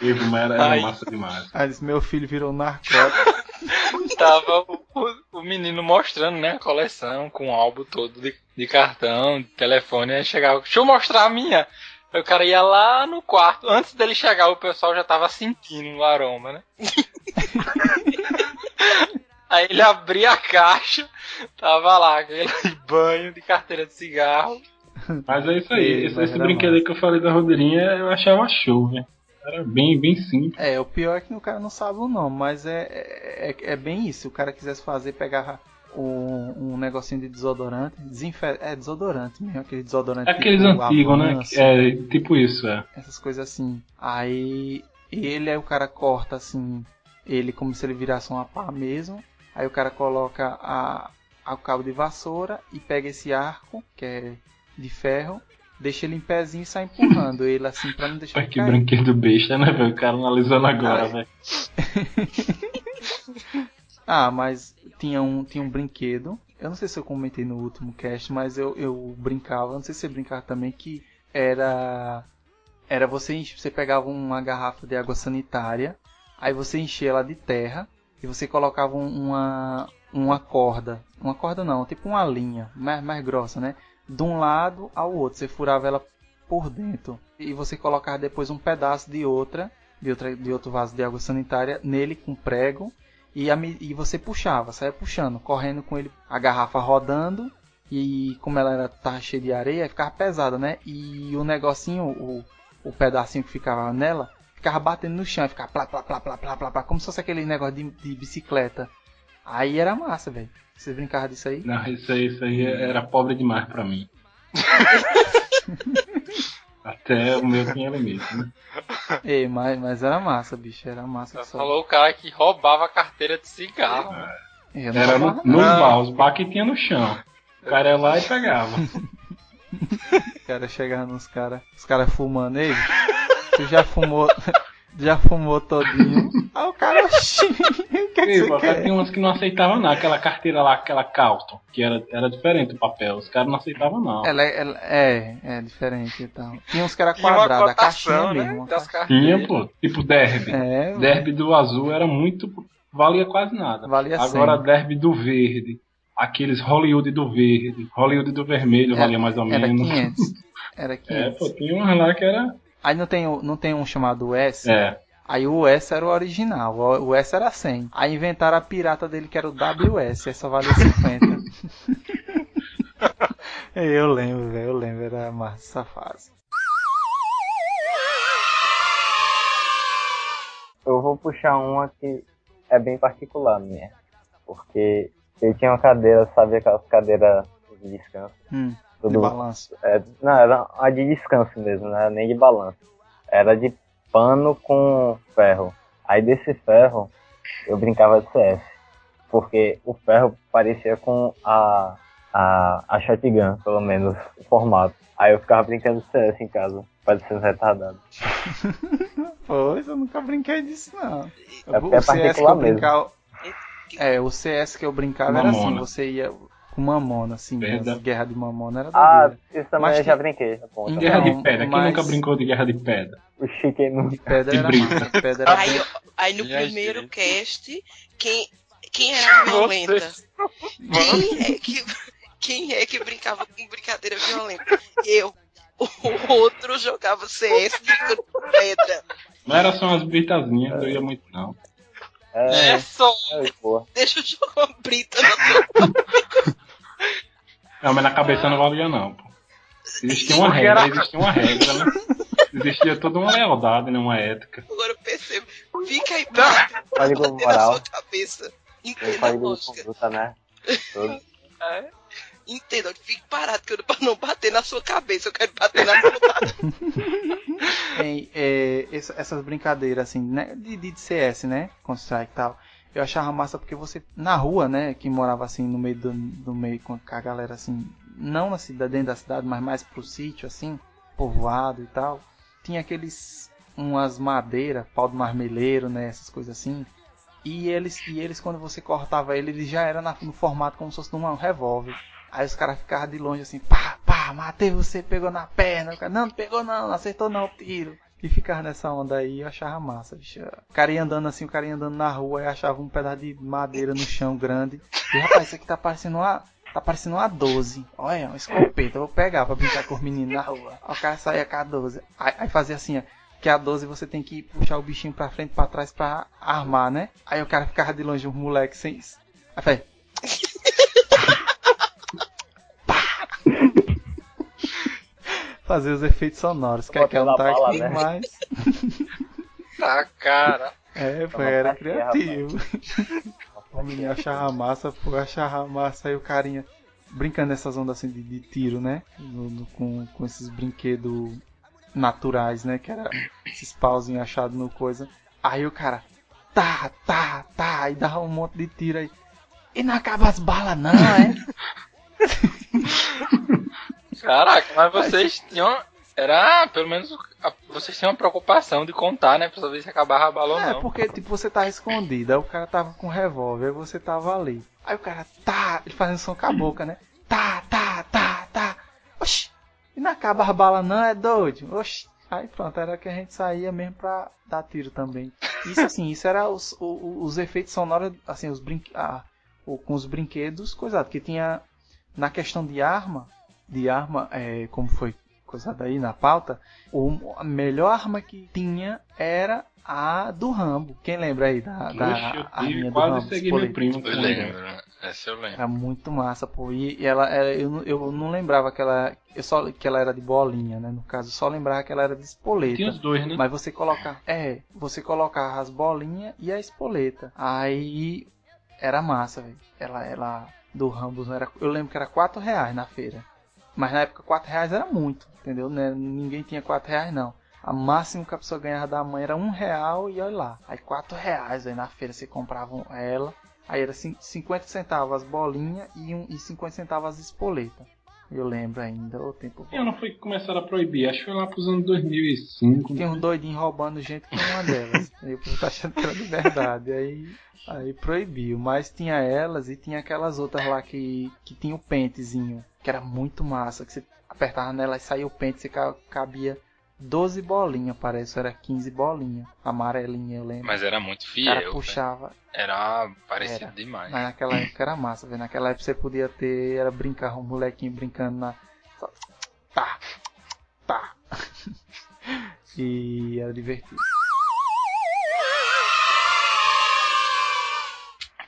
Mas era, era Ai. massa demais. Aí disse, meu filho virou narcótico. <laughs> Tava o, o- o menino mostrando, né, a coleção com o álbum todo de, de cartão, de telefone, aí chegava, deixa eu mostrar a minha. Aí o cara ia lá no quarto, antes dele chegar o pessoal já tava sentindo o aroma, né? <laughs> aí ele abria a caixa, tava lá aquele <laughs> banho de carteira de cigarro. Mas é isso aí. Esse esse brinquedo aí que eu falei da rodeirinha, eu achava show, velho. Era bem, bem simples. É, o pior é que o cara não sabe o nome, mas é, é, é bem isso. Se o cara quisesse fazer, pegar um, um negocinho de desodorante, desinfe... é desodorante mesmo, aquele desodorante Aqueles tipo antigos, né? É, tipo isso, é. essas coisas assim. Aí ele aí o cara corta assim, ele como se ele virasse uma pá mesmo. Aí o cara coloca a, a- o cabo de vassoura e pega esse arco, que é de ferro, deixa ele em pezinho e sai empurrando ele assim pra não deixar ele que cair. brinquedo besta, né, velho? O cara analisando agora, velho. <laughs> Ah, mas tinha um, tinha um brinquedo. Eu não sei se eu comentei no último cast, mas eu, eu brincava, não sei se você brincava também, que era. Era você, você pegava uma garrafa de água sanitária, aí você enchia ela de terra e você colocava um- uma, uma corda. Uma corda não, tipo uma linha, mais, mais grossa, né? De um lado ao outro. Você furava ela por dentro. E você colocava depois um pedaço de outra, de, outra, de outro vaso de água sanitária nele com prego e, a e você puxava, saia puxando, correndo com ele, a garrafa rodando e como ela era tava cheia de areia, ficava pesada, né? E o negocinho, o, o pedacinho que ficava nela, ficava batendo no chão, ficava plá, plá, plá, plá, plá, plá, plá, como se fosse aquele negócio de, de bicicleta. Aí era massa, velho. Vocês brincavam disso aí? Não, isso aí, isso aí era pobre demais pra mim. <laughs> Até o meu tinha limite, né? Ei, mas, mas era massa, bicho, era massa só. Falou o cara que roubava a carteira de cigarro. Não Era no, Não. baús, os baús que tinha no chão. O cara ia lá e pegava. <laughs> O cara chegava nos caras, os caras fumando, ei, tu já fumou, <laughs> já fumou todinho. <laughs> Aí o cara, "Oxi, <laughs> o que, é que Ei, você tinha umas que não aceitavam não, aquela carteira lá, aquela Calton, que era, era diferente o papel, os caras não aceitavam não. Ela, ela- é, é diferente então. Tinha uns que era quadrado, a caixinha cotação, né? mesmo. Das Tinha, pô, tipo derby. É, Derby do azul era muito. valia quase nada. valia Agora 100. derby do verde. Aqueles Hollywood do verde, Hollywood do vermelho Era- valia mais ou Era menos. 500. <laughs> Era É, 500. pô, tinha umas lá que era. Aí não tem, não tem um chamado S? É. Aí o S era o original, o S era 100. Aí inventaram a pirata dele que era o WS, aí só valia 50. <laughs> <laughs> eu lembro, velho, eu lembro, era massa essa fase. Eu vou puxar uma que é bem particular minha. Porque eu tinha uma cadeira, sabe aquelas cadeiras de descanso? Hum. De Tudo, balanço. é, não, era a de descanso mesmo, não era nem de balanço. Era de pano com ferro. Aí desse ferro eu brincava de CS. Porque o ferro parecia com a, a, a shotgun, pelo menos o formato. Aí eu ficava brincando de CS em casa, parecendo retardado. <laughs> Pois, eu nunca brinquei disso, não. É é o CS que particular eu mesmo. brincava. É, o CS que eu brincava era assim, Mamona. você ia com mamona, assim, as guerra de mamona era Ah, doideira. isso também Mas eu já brinquei. ponta. Então, Guerra de pedra. Quem mas- nunca brincou de guerra de pedra? O Chique não. Pedra De era massa, pedra era Aí, bem- aí no Minha primeiro gente. cast, quem, quem era violenta? Quem é que, quem é que brincava com brincadeira violenta? Eu. O outro jogava CS com pedra. Não era só umas britazinhas, eu ia muito não. É, É só. é. Deixa eu jogar uma brita na tua. Não, mas na cabeça não valia não, pô. Existia uma regra, era- existia uma regra, né? Existia toda uma lealdade, né? Uma ética. Agora eu percebo. Fica aí pra Código <laughs> bater na moral. sua cabeça. Entenda a conduta, né? Todo. <laughs> Entenda. Fique parado que eu não bater na sua cabeça. Eu quero bater na sua <laughs> é, essa- essas brincadeiras assim, né, de, de CS, né, Counter Strike e tal. Eu achava massa porque você na rua, né, que morava assim no meio do, do meio com a galera assim, não na cidade dentro da cidade, mas mais pro sítio assim, povoado e tal. Tinha aqueles umas madeiras, pau do marmeleiro, né, essas coisas assim. E eles e eles quando você cortava ele, ele já era na- no formato como se fosse num revólver. Aí os caras ficavam de longe assim, pá, pá, matei você, pegou na perna. O cara, não, não pegou não, não acertou não o tiro. E ficava nessa onda aí, eu achava massa, bicho. O cara ia andando assim, o cara ia andando na rua e achava um pedaço de madeira no chão grande. E rapaz, isso aqui tá parecendo uma. Tá parecendo uma 12. Olha, uma escopeta, eu vou pegar pra brincar com os meninos na rua. Aí o cara saía com a 12. Aí, aí fazia assim, ó. Que a 12 você tem que puxar o bichinho pra frente pra trás pra armar, né? Aí o cara ficava de longe, um moleque sem. Aí faz. Fazer os efeitos sonoros, que aquela não tá Botando a aqui bala, né? mais. <laughs> Tá, cara. É, foi, era rapaz? criativo. <laughs> O menino achava massa, pô, achava massa, aí o carinha brincando nessas ondas assim de, de tiro, né? No- no- com, com esses brinquedos naturais, né? Que era esses pauzinhos achados no coisa. Aí o cara, tá, tá, tá, e dava um monte de tiro aí. E não acaba as balas não, é? <laughs> Caraca, mas vocês tinham. Era, pelo menos, a- vocês tinham uma preocupação de contar, né? Pra saber se acabava a bala ou É, não. porque tipo, você tava escondido, aí o cara tava com revólver, aí você tava ali. Aí o cara, tá, ele fazendo som com a boca, né? Tá, tá, tá, tá. Oxi, e não acaba as balas não, é doido? Oxi. Aí pronto, era que a gente saía mesmo pra dar tiro também. Isso assim, isso era os, o- o- os efeitos sonoros, assim, os brinque, ah, com os brinquedos, coisado, que tinha na questão de arma, de arma, é, como foi coisado aí na pauta, o, a melhor arma que tinha era a do Rambo. Quem lembra aí da, da Oxe, eu arminha do quase Rambo? segui meu espoleta? primo Eu lembro, essa eu lembro. Era muito massa, pô. E, e ela, ela- eu, não- eu não lembrava que ela, eu só, que ela era de bolinha, né? No caso, eu só lembrava que ela era de espoleta. Tinha os dois, né? Mas você coloca, é, você colocava as bolinhas e a espoleta. Aí era massa, velho. Ela, ela do Rambo era, eu lembro que era 4 reais na feira. Mas na época 4 reais era muito, entendeu? Ninguém tinha 4 reais não. A máximo que a pessoa ganhava da mãe era um real e olha lá. Aí 4 reais aí na feira você comprava ela. Aí era cin- 50 centavos as bolinhas e, um, e 50 centavos as espoletas. Eu lembro ainda, o tempo. Eu não foi que começaram a proibir, acho que foi lá pros anos 2005. Tem uns doidinhos roubando gente com uma delas. <laughs> Aí o povo tá achando que era de verdade. Aí, aí proibiu. Mas tinha elas e tinha aquelas outras lá que, que tinha o pentezinho. Que era muito massa. Que você apertava nela e saía o pente. Você ca- cabia 12 bolinhas, parece. Era 15 bolinhas. Amarelinha, eu lembro. Mas era muito o fiel. cara puxava. Era parecido Era. demais. Mas naquela época era massa, velho. Naquela época você podia ter. Era brincar, um molequinho brincando na. só- Tá, tá. <laughs> E era divertido.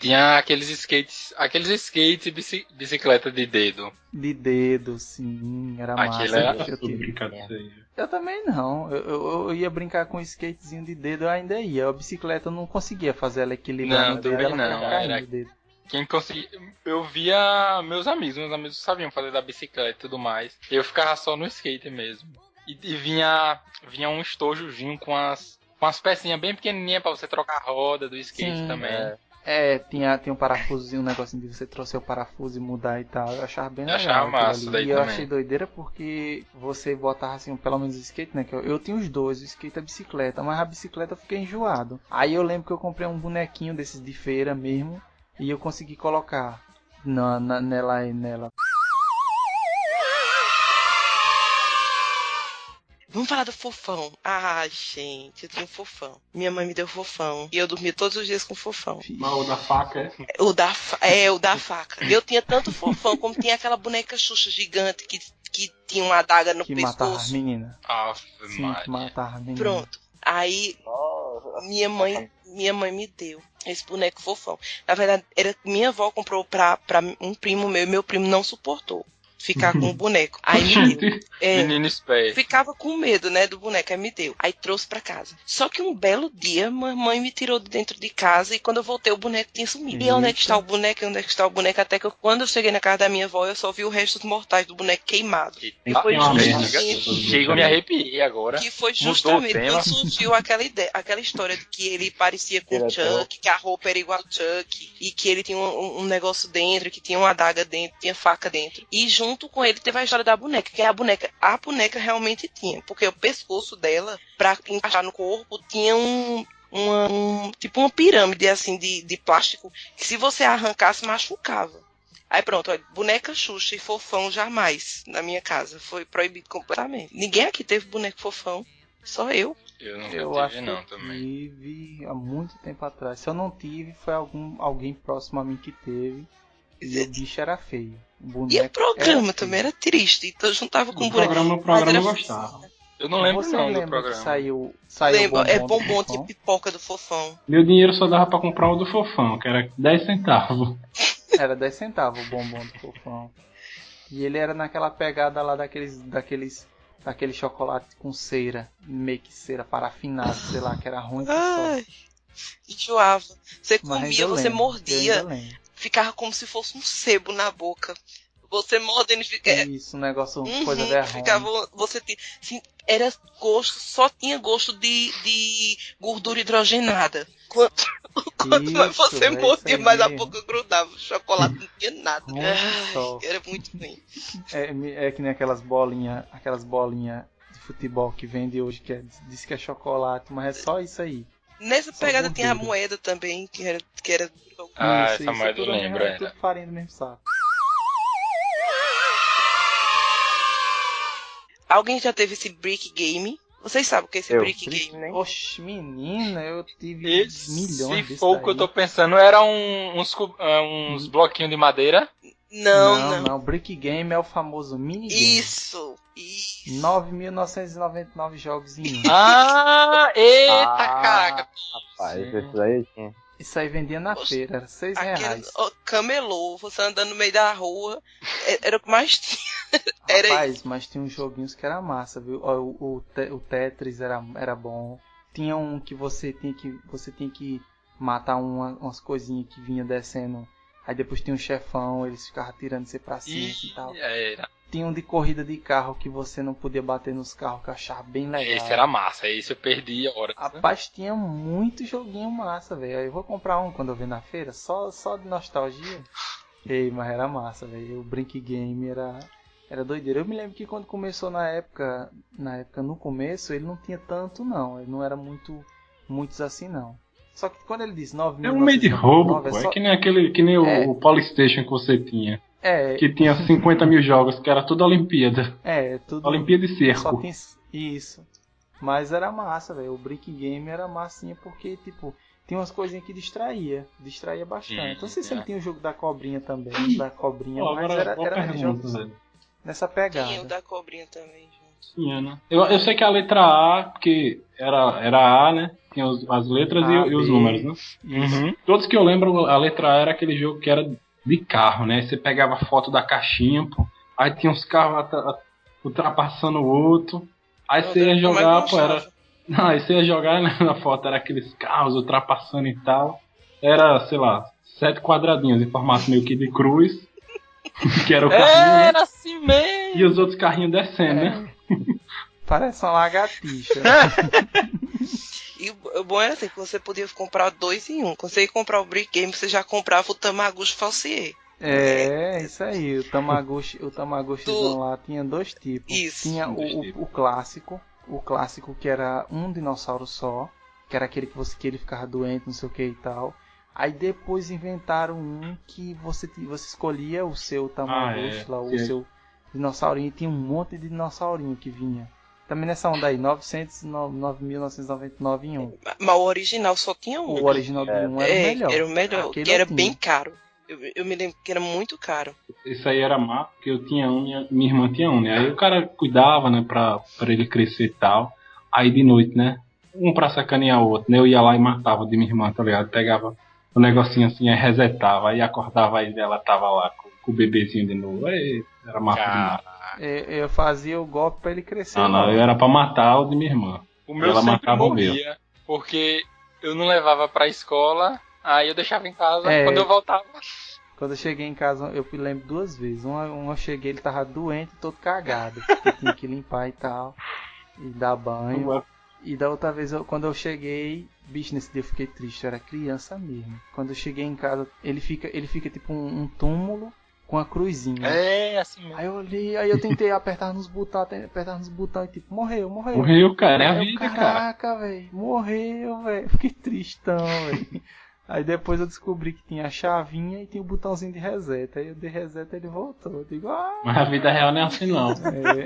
Tinha aqueles skates, aqueles skates e bici- bicicleta de dedo. De dedo, sim, era Aquilo massa. era- bicho, eu, aí. Eu também não. Eu, eu- eu ia brincar com skatezinho de dedo, eu ainda ia. A bicicleta eu não conseguia fazer ela equilibrar Não, no dedo, ela não, era- no dedo. Quem conseguia. Eu via meus amigos, meus amigos sabiam fazer da bicicleta e tudo mais. Eu ficava só no skate mesmo. E, e vinha, vinha um estojozinho com as, com as pecinhas bem pequenininhas pra você trocar a roda do skate Sim, também. é. É, tinha, tinha um parafusozinho, um negocinho de você trouxer o parafuso e mudar e tal. Eu achava bem Eu legal. achava aquilo massa ali. daí E eu também. achei doideira porque você botava assim, pelo menos o skate, né? Que eu, eu tinha os dois, o skate e a bicicleta, mas a bicicleta eu fiquei enjoado. Aí eu lembro que eu comprei um bonequinho desses de feira mesmo e eu consegui colocar na, na- nela e nela. Vamos falar do fofão. Ah, gente, eu tinha um fofão. Minha mãe me deu fofão. E eu dormia todos os dias com fofão. Mas o da faca é. O da, fa- é, o da faca. Eu tinha tanto fofão como tinha aquela boneca Xuxa gigante que, que tinha uma adaga no Que matava as pescoço. meninas. Ave Sim, que as meninas. Pronto. Aí minha mãe, minha mãe me deu esse boneco fofão. Na verdade, era minha avó comprou pra, pra um primo meu e meu primo não suportou ficar com o <laughs> boneco. Aí me deu. É, ficava com medo, né, do boneco, aí me deu. Aí trouxe pra casa. Só que um belo dia, mamãe me tirou de dentro de casa e quando eu voltei o boneco tinha sumido. E onde é que está o boneco? E onde é que está o boneco? Até que eu- quando eu cheguei na casa da minha avó, eu só vi o restos mortais do boneco queimado. E foi é justamente, Chega, eu me arrepiei agora. que foi justamente quando surgiu aquela ideia, aquela história de que ele parecia com o. Chuck, que a roupa era igual ao Chuck, e que ele tinha um, um negócio dentro, que tinha uma adaga dentro, tinha faca dentro. E junto com ele teve a história da boneca, que a boneca, a boneca realmente tinha, porque o pescoço dela, pra encaixar no corpo, tinha um. Uma, um- tipo uma pirâmide assim de, de plástico que se você arrancasse machucava. Aí pronto, olha, boneca Xuxa e fofão jamais na minha casa. Foi proibido completamente. Ninguém aqui teve boneco fofão. Só eu. Eu nunca Eu tive, acho que não, eu também. tive há muito tempo atrás. Se eu não tive, foi algum, alguém próximo a mim que teve. E o bicho era feio. O E o boneco programa era também feio. era triste. Então eu juntava com O o boneco. programa, o programa eu gostava. Eu não lembro Você não do lembra que programa. saiu, saiu Lembra? É do bombom de pipoca do fofão. Meu dinheiro só dava pra comprar o do fofão, que era 10 centavos. <laughs> Era 10 centavos o bombom do fofão. E ele era naquela pegada lá daqueles. daqueles. daquele chocolate com cera. Meio que cera parafinada, sei lá, que era ruim que só. Ai, enjoava. Você comia, você mordia. Ficava como se fosse um sebo na boca. Você mordendo e fica. Isso, um negócio, Uhum, coisa vergonha. ficava, você tinha, assim, era gosto, só tinha gosto de, de gordura hidrogenada. Quanto, <laughs> quanto mais Isso, você é mordia, mais a boca grudava. O chocolate não tinha nada. Ai, era muito ruim. É, é que nem aquelas bolinhas, aquelas bolinhas de futebol que vende hoje, que é, diz que é chocolate, mas é só isso aí. Nessa Só pegada tem a moeda também, que era. Que era Ah, isso, essa isso, moeda é eu lembro é ainda. tudo farinha do mesmo saco. Alguém já teve esse brick game? Vocês sabem o que é esse Eu. brick game, né? Oxe, menina, eu tive Esse, milhões se desse for o que eu tô pensando, era um- uns, ah, uns bloquinhos de madeira. Não, não, não. não, Brick Game é o famoso minigame. Isso, isso. 9.999 jogos em um. <laughs> Ah, eita, Ah. caraca. Rapaz, Sim. isso aí tinha. Isso aí vendia na Poxa, feira, era 6 Aquele, reais. camelô, você andando no meio da rua, é- era o que mais tinha. <laughs> Era Rapaz, mas tinha uns joguinhos que era massa, viu? O, o, o Tetris era, era bom. Tinha um que você tinha que você tinha que matar uma- umas coisinhas que vinha descendo. Aí depois tinha um chefão, eles ficavam tirando você pra cima Ih, e tal. era. Tinha um de corrida de carro que você não podia bater nos carros, que eu achava bem legal. Esse era massa, esse eu perdi a hora. Rapaz, tinha muito joguinho massa, velho. Eu vou comprar um quando eu ver na feira, só, só de nostalgia. Ei, mas era massa, velho. O Brink Game era, era doideira. Eu me lembro que quando começou na época, na época no começo, ele não tinha tanto não. Ele não era muito, muitos assim não. Só que quando ele diz 9 É um meio de roubo, pô. é, É só, que nem aquele, que nem o, É. o Polystation que você tinha. é, Que tinha 50 mil jogos, que era tudo Olimpíada. é, tudo. Olimpíada e Só cerco. tem isso. Mas era massa, velho. O Brick Game era massinha porque, tipo, tinha umas coisinhas que distraía. Distraía bastante. Sim, não sei se ele é. tinha o jogo da cobrinha também, da cobrinha, Pô, mas agora, era, era pergunta, jogos velho. nessa pegada. tinha o da cobrinha também, junto. Tinha, né? Eu, eu sei que a letra A, porque era, era A, né? Tinha os- as letras e, A, e os B. números, né? Uhum. Todos que eu lembro, a letra A era aquele jogo que era de carro, né? Você pegava a foto da caixinha, pô. Aí tinha uns carros ultrapassando o outro. Aí você ia jogar, pô, era. Não, <laughs> aí você ia jogar né, na foto, era aqueles carros ultrapassando e tal. era, sei lá, sete quadradinhos em formato meio que de cruz, <laughs> que era o carrinho, né? Era assim mesmo. E os outros carrinhos descendo, né? <laughs> Parece uma lagartixa. E o bom era assim, que você podia comprar dois em um. Quando você ia comprar o Brick Game, você já comprava o Tamaguchi Falsier. É, isso aí. O Tamagotchi, o Tamagotchizão Do- lá tinha dois tipos. Isso. Tinha o, o- tipos. o clássico, o clássico que era um dinossauro só, que era aquele que você que ele ficava doente, não sei o que e tal. Aí depois inventaram um que você você escolhia o seu Tamagotchi é. lá, o Sim. seu dinossaurinho, e tinha um monte de dinossaurinho que vinha. Também nessa onda aí, 909.999 em um. Mas o original só tinha um. O original do É. 1 era o É, melhor. Era o melhor, Aquele que era tinha. bem caro. Eu, eu me lembro que era muito caro. Isso aí era má, porque eu tinha um e a minha irmã tinha um, né? Aí o cara cuidava, né, pra, pra ele crescer e tal. Aí de noite, né? Um pra sacanear o outro, né? Eu ia lá e matava de minha irmã, tá ligado? Pegava o negocinho assim, aí resetava, aí acordava aí ela tava lá com, o bebezinho de novo. Aí era. Cara, Eu, eu fazia o golpe pra ele crescer. Não, não, eu era pra matar o de minha irmã. o meu Ela sempre matava o meu. morria. Porque eu não levava pra escola, aí eu deixava em casa. É. Quando eu voltava, Quando eu cheguei em casa, eu me lembro duas vezes. Uma, uma eu cheguei, ele tava doente, todo cagado. Eu tinha que limpar e tal. E dar banho. E da outra vez, eu- quando eu cheguei, bicho, nesse dia eu fiquei triste, eu era criança mesmo. Quando eu cheguei em casa, ele fica, ele fica tipo um, um túmulo com a cruzinha. é assim mesmo. Aí eu olhei, aí eu tentei <laughs> apertar nos botões, apertar nos botões e tipo, morreu, morreu. Morreu, cara, é a vida, cara. Caraca, velho, morreu, velho. Fiquei tristão, velho. <laughs> Aí depois eu descobri que tinha a chavinha e tinha o botãozinho de reset. Aí eu dei reset e ele voltou. Eu digo, ah, Mas a vida real não é assim não. <laughs> é.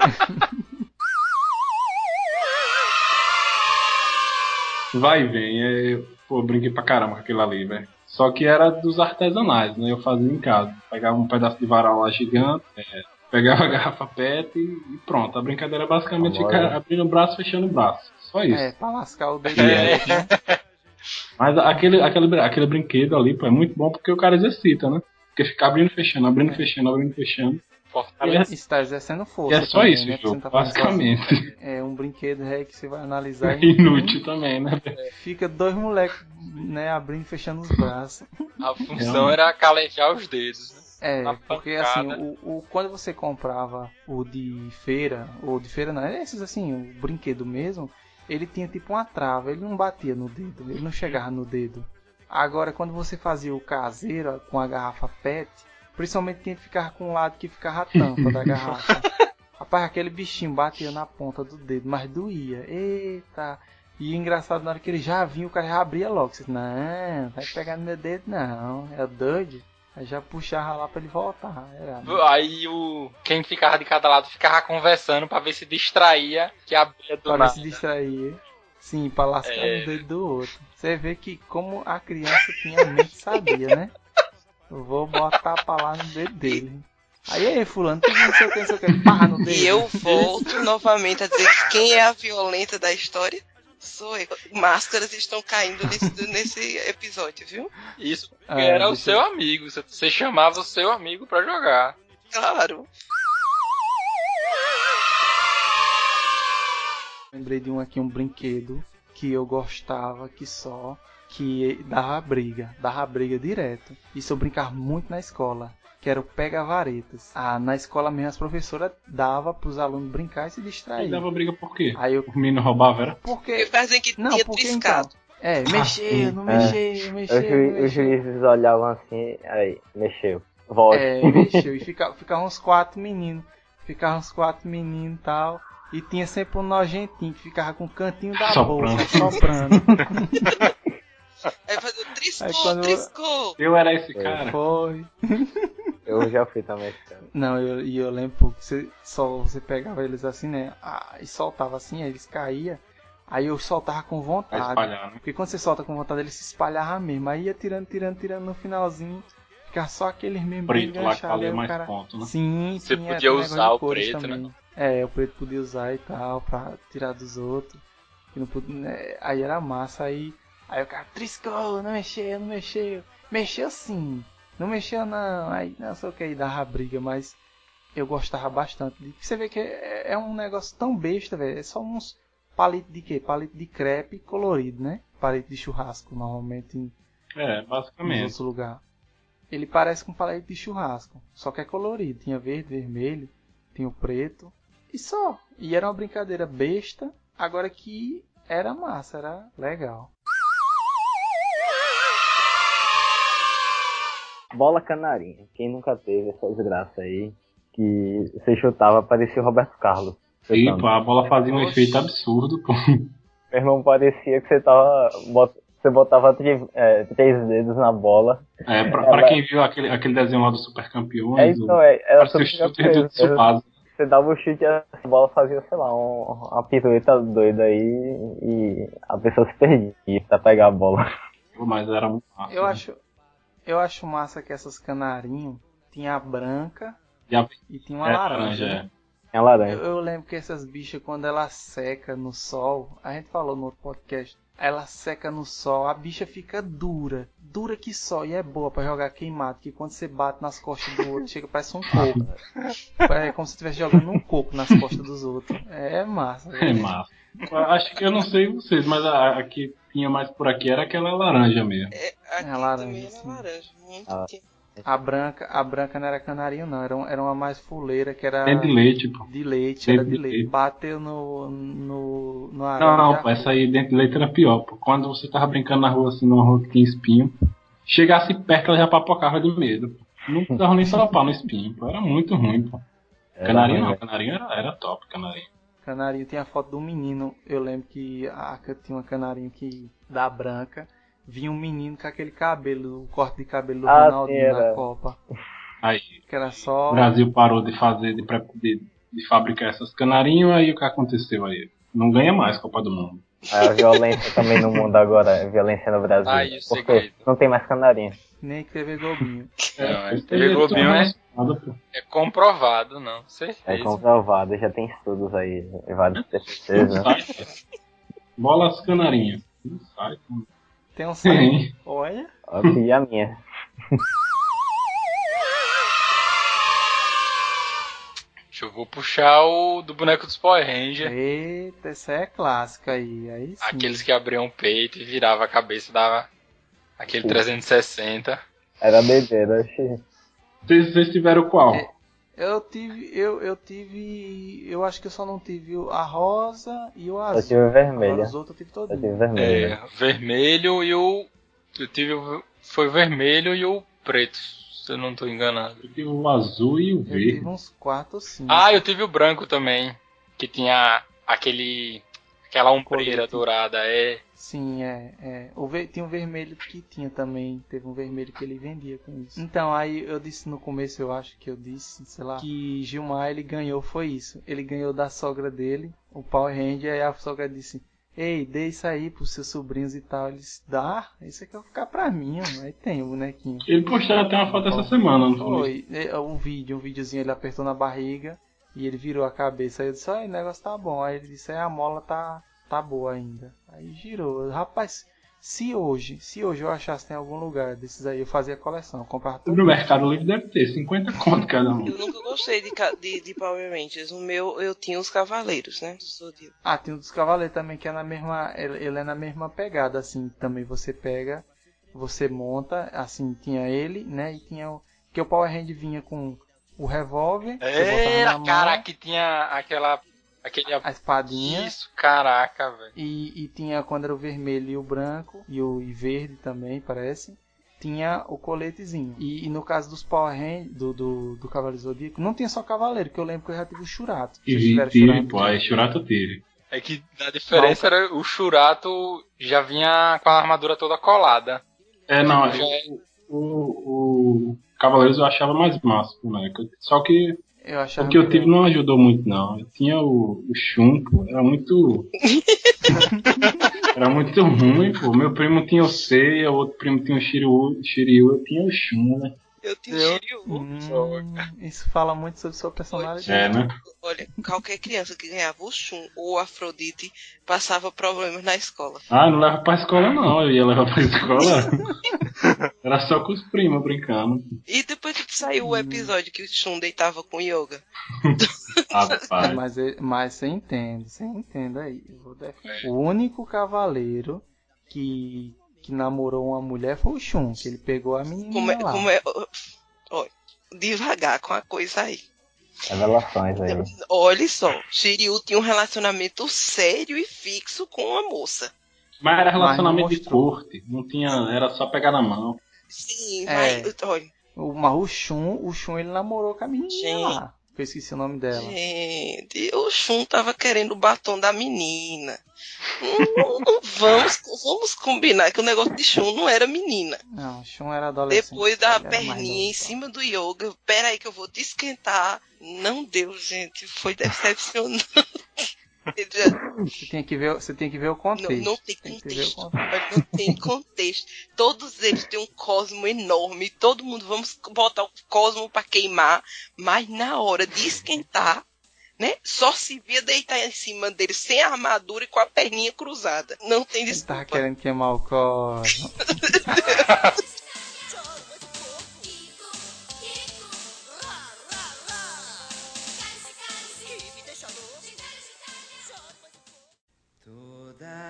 Vai e vem. É, pô, eu brinquei pra caramba com aquilo ali, velho. Só que era dos artesanais, né? Eu fazia em casa. Pegava um pedaço de varal lá gigante, é, pegava a garrafa PET e, e pronto. A brincadeira é basicamente Agora- ficar abrindo o braço, fechando o braço. Só isso. É, pra lascar o dedo. É. Mas aquele, aquele, aquele brinquedo ali, pô, é muito bom porque o cara exercita, né? Porque fica abrindo, fechando, abrindo, fechando, abrindo, fechando. Fortaleza. Está exercendo E força. é só também, isso, né? Jogo, tá basicamente. <laughs> É um brinquedo é, que você vai analisar É inútil também, né? Fica dois moleques, né, abrindo e fechando os braços. <laughs> A função era calejar os dedos. né? É, Na porque pancada. assim, o, o- quando você comprava o de feira, ou de feira não, esses assim, o brinquedo mesmo, ele tinha tipo uma trava, ele não batia no dedo, ele não chegava no dedo. Agora, quando você fazia o caseiro com a garrafa PET, principalmente quem ficava com o lado que ficava a tampa da garrafa. <laughs> Rapaz, aquele bichinho batia na ponta do dedo, mas doía. Eita! E engraçado, na hora que ele já vinha, o cara já abria logo. Você, não, vai pegar no meu dedo não, é doido. Aí já puxava lá pra ele voltar. Era, Aí o quem ficava de cada lado ficava conversando pra ver se distraía que abria do para nada. se distrair. Sim, pra lascar É. no dedo do outro. Você vê que como a criança tinha mente sabia, né? Eu vou botar pra lá no dedo dele. Aí, aí, fulano, tu não sei o que, não sei o que, pá no dedo. E eu volto novamente a dizer que quem é a violenta da história sou eu. Máscaras estão caindo nesse, nesse episódio, viu? Isso porque Ah, era o deixa seu amigo. Você- Você chamava o seu amigo pra jogar. Claro. Lembrei de um aqui, um brinquedo que eu gostava que só, que dava briga, dava briga direto. Isso eu brincava muito na escola, que era o pega-varetas. Ah, na escola mesmo as professoras dava pros alunos brincar e se Aí distrair. dava briga por quê? Aí eu, O menino roubava, era? porque Porque fazem que Não, tinha porque triscado. É, mexeu, não É. mexeu, Os, mexeu, ju- não os juízes olhavam assim, aí, mexeu. Volte. É, mexeu. E ficava, ficava uns quatro meninos. Ficavam uns quatro meninos e tal. E tinha sempre um nojentinho que ficava com o cantinho da Soprando. bolsa soprando. <laughs> Aí fazia triscou, Aí quando- triscou. Eu era esse Foi. cara. Foi. <laughs> Eu já fui também esse cara. Não, eu, e eu lembro que você, só, você pegava eles assim, né? Ah, e soltava assim, aí eles caíam. Aí eu soltava com vontade. espalhar, né? Porque quando você solta com vontade, ele se espalhava mesmo. Aí ia tirando, tirando, tirando no finalzinho. Ficava só aqueles mesmo bem Preto lá que valia mais cara- ponto, né? Sim, Você podia usar o preto, né? também. É, o preto podia usar e tal, pra tirar dos outros. Que não podia, né, Aí era massa, aí. Aí o cara triscou, não mexeu, não mexeu. Mexeu sim, não mexeu não. Aí não sei o que aí dava briga, mas eu gostava bastante. Você vê que é, é um negócio tão besta, velho. É só uns palitos de quê? Palito de crepe colorido, né? Palito de churrasco, normalmente em, É, basicamente. outros lugares. Ele parece com palete de churrasco, só que é colorido. Tinha verde, vermelho, tinha o preto e só. E era uma brincadeira besta, agora que era massa, era legal. Bola canarinha. Quem nunca teve essa desgraça aí? Que você chutava, parecia o Roberto Carlos. E, chutando. pô, a bola fazia um Oxi. efeito absurdo, pô. Meu irmão parecia que você tava. Você botava três, é, três dedos na bola. É, pra, pra quem viu aquele, aquele desenho lá do Super Campeões, É isso, é, era super. Tsubasa. Você dava o chute e a bola fazia, sei lá, um, uma pirueta doida aí e a pessoa se perdia pra pegar a bola. Mas era muito massa. Eu né? acho, eu acho massa que essas canarinho tinha a branca E a- e tinha uma é, laranja. laranja, né? Laranja. Eu, eu lembro que essas bichas, quando ela seca no sol, a gente falou no outro podcast, ela seca no sol, a bicha fica dura, dura que só, e é boa pra jogar queimado, que quando você bate nas costas do outro, chega parece um coco. <laughs> É como se estivesse jogando um coco nas costas dos outros. É massa. É massa. Eu Acho que eu não sei vocês, mas a, a que tinha mais por aqui era aquela laranja mesmo. É, aqui É laranja, era sim. laranja. Muito Ah. A branca, a branca não era canarinho não, era, um- era uma mais fuleira, que era Tem de leite, pô. de leite, Dente era de de leite. leite. Bateu no, no, no Não, arame. não, já pô, essa aí dentro de leite era pior, pô. Quando você tava brincando na rua, assim, numa rua que tinha espinho, chegasse perto, ela já papocava de medo, pô. Não precisava nem solapar no espinho, pô. Era muito ruim, pô. Era Canarinho não, canarinho era, era top, canarinho. Canarinho tem a foto do menino. Eu lembro que a tinha uma canarinho que da branca. Vinha um menino com aquele cabelo, o corte de cabelo do Ah, Ronaldinho era. na Copa. Aí, Que era o só. Brasil parou de fazer, de, de, de fabricar essas canarinhos, aí o que aconteceu aí? Não ganha mais Copa do Mundo. A violência também no mundo agora, a violência no Brasil. Aí, o Porque segredo. não tem mais canarinho. Nem TV Globinho. Não, é, TV Globinho é-. É comprovado, não. É Certeza. comprovado, já tem estudos aí, vários TCCs, né? Bolas canarinhas. Tem um site. Olha. E a minha. <laughs> Deixa eu vou puxar o do boneco dos Power Ranger. Eita, essa é clássica aí. Aí sim. Aqueles que abriam o peito e virava a cabeça, dava aquele Sim. 360. Era doideira, oxi. Vocês, vocês tiveram qual? É. Eu tive. Eu, eu tive. Eu acho que eu só não tive o- a rosa e o Eu azul. tive vermelha. Agora os outros eu tive Eu tive todos. vermelha. É, vermelho e o. Eu tive o. Foi o vermelho e o preto, se eu não tô enganado. Eu tive o azul e o Eu verde. tive uns quatro ou cinco. Ah, eu tive o branco também. Que tinha aquele. aquela ombreira dourada, é. Sim, é. é. O ver- Tinha um vermelho que tinha também. Teve um vermelho que ele vendia com isso. Então, aí eu disse no começo, eu acho que eu disse, sei lá, que Gilmar ele ganhou foi isso. Ele ganhou da sogra dele, o Power Ranger, aí a sogra disse. Ei, dê isso aí pros seus sobrinhos e tal. Ele disse, dá, isso aqui vai ficar pra mim, ó. Aí tem o bonequinho. Ele postou até uma foto essa semana, não foi? Foi, é, um vídeo, um videozinho, ele apertou na barriga e ele virou a cabeça. Aí eu disse, olha, o negócio tá bom. Aí ele disse, é, a mola tá, tá boa ainda. Aí girou. Rapaz, se hoje, se hoje eu achasse em algum lugar desses aí, eu fazia coleção, eu comprava tudo. No Mercado Livre deve ter 50 conto cada um. Eu nunca gostei de, de, de Power Rangers. O meu, eu tinha os cavaleiros, né? Ah, tem o dos Cavaleiros também, que é na mesma. Ele, ele é na mesma pegada, assim. Também você pega, você monta, assim, tinha ele, né? E tinha o. Que o Power Hand vinha com o revólver, É, mão, cara, que tinha aquela. Aquele. a espadinha. Isso, caraca, velho. E, e tinha quando era o vermelho e o branco, e o e verde também, parece. Tinha o coletezinho. E, e no caso dos Power Rangers, do, do, do Cavaleiro Zodíaco, não tinha só Cavaleiro, que eu lembro que eu já tive o Churato. E Churato? pô, aí Churato tire. É que a diferença era o Churato já vinha com a armadura toda colada. É, não, Já é- o, o, o Cavaleiros eu achava mais massa, né? Só que Eu achava o que eu tive não ajudou muito, não. Eu tinha o, o Shun, pô, era muito. <laughs> era muito ruim, pô. Meu primo tinha o Seiya, o outro primo tinha o Shiryu, Shiryu eu tinha o Shun, né? Eu o Eu- Shiryu. Hum, isso fala muito sobre sua personalidade. É, né? Olha, qualquer criança que ganhava o Shun ou o Afrodite passava problemas na escola. Ah, não leva pra escola não, eu ia levar pra escola. <laughs> Era só com os primos brincando. E depois que saiu o episódio que o Shun deitava com Yoga. <laughs> Rapaz. Mas, é- mas você entende, você entende aí. Eu vou defender. O único cavaleiro que, que namorou uma mulher foi o Shun, que ele pegou a menina Como é, lá. como é, ó, devagar com a coisa aí. Revelações aí. Olha só, Shiryu tinha um relacionamento sério e fixo com a moça. Mas era relacionamento Mas não de corte. Não tinha. Era só pegar na mão. Sim, É. mas olha, O, mas o Shun, o Shun ele namorou com a menina Gente. lá. Eu esqueci o nome dela. gente, o Shun tava querendo o batom da menina. Vamos, vamos combinar que o negócio de Shun não era menina. Não, Shun era adolescente. Depois da perninha em cima do yoga, pera aí que eu vou te esquentar. Não deu, gente, foi decepcionante. Você tem que ver, você tem que ver o Não, contexto. não tem Tem o contexto. contexto. Não tem contexto. Todos eles têm um cosmo enorme. Todo mundo vamos botar o cosmo pra queimar. Mas na hora de esquentar, né? Só se via deitar em cima dele sem armadura e com a perninha cruzada. Não tem tava desculpa. querendo queimar o cosmo. <laughs>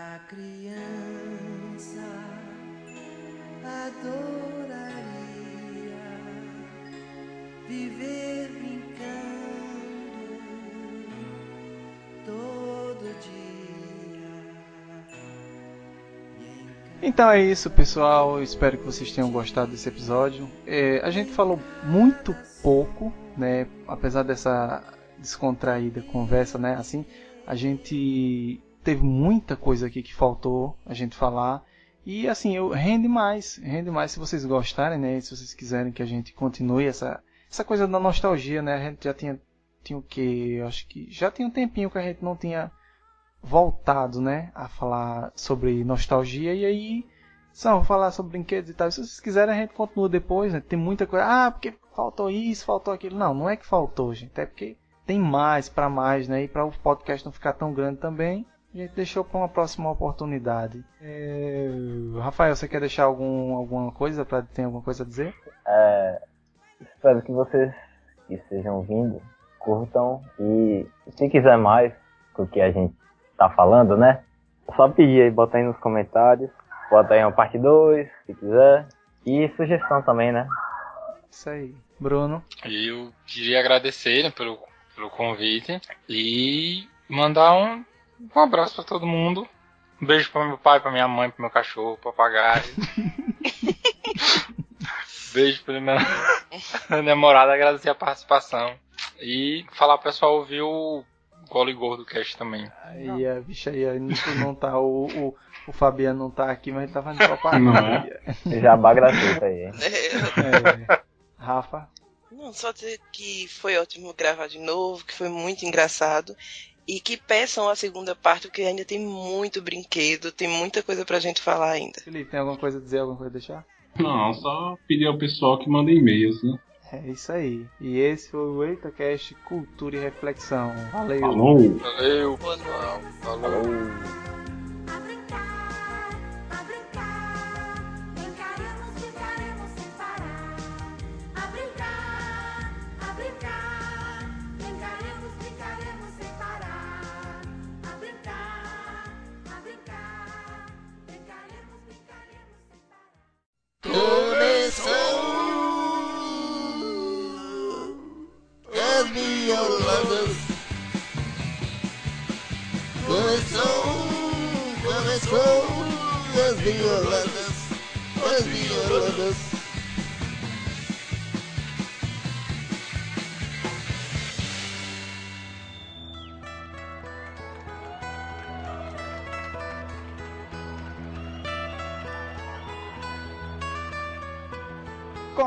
Toda criança adoraria viver brincando todo dia. Então é isso, pessoal. Espero que vocês tenham gostado desse episódio. É, a gente falou muito pouco, né? Apesar dessa descontraída conversa, né? Assim, a gente teve muita coisa aqui que faltou a gente falar. E assim, eu rende mais, rende mais se vocês gostarem, né? Se vocês quiserem que a gente continue essa essa coisa da nostalgia, né? A gente já tinha tinha o que, acho que já tinha um tempinho que a gente não tinha voltado, né, a falar sobre nostalgia e aí só falar sobre brinquedos e tal. Se vocês quiserem a gente continua depois, né? Tem muita coisa. Ah, porque faltou isso, faltou aquilo. Não, não é que faltou, gente. É porque tem mais para mais, né? E para o podcast não ficar tão grande também, a gente deixou para uma próxima oportunidade. É... Rafael, você quer deixar algum, alguma coisa para tem alguma coisa a dizer? É, espero que vocês que estejam vindo curtam e se quiser mais do que a gente tá falando, né? É só pedir aí, bota aí nos comentários. Bota aí uma parte 2, se quiser. E sugestão também, né? Isso aí. Bruno. E eu queria agradecer né, pelo, pelo convite e mandar um, um abraço pra todo mundo. Um beijo pra meu pai, pra minha mãe, pro meu cachorro, pro papagaio. <laughs> beijo pra minha <laughs> minha namorada, agradecer a participação. E falar pro pessoal ouvir o Gole Gordo Cast também. Aí a bicha aí, aí não, não tá o, o, o Fabiano não tá aqui, mas ele tá fazendo <laughs> Não propaganda. Jabá gratuito aí. É, É. Rafa. Não, só dizer que foi ótimo gravar de novo, que foi muito engraçado. E que peçam a segunda parte, porque ainda tem muito brinquedo, tem muita coisa pra gente falar ainda. Felipe, tem alguma coisa a dizer, alguma coisa a deixar? Não, só pedir ao pessoal que manda e-mails, né? É isso aí. E esse foi o EitaCast Cultura e Reflexão. Valeu. Falou! Valeu. Falou. Falou! let the 11th. When's the 11th?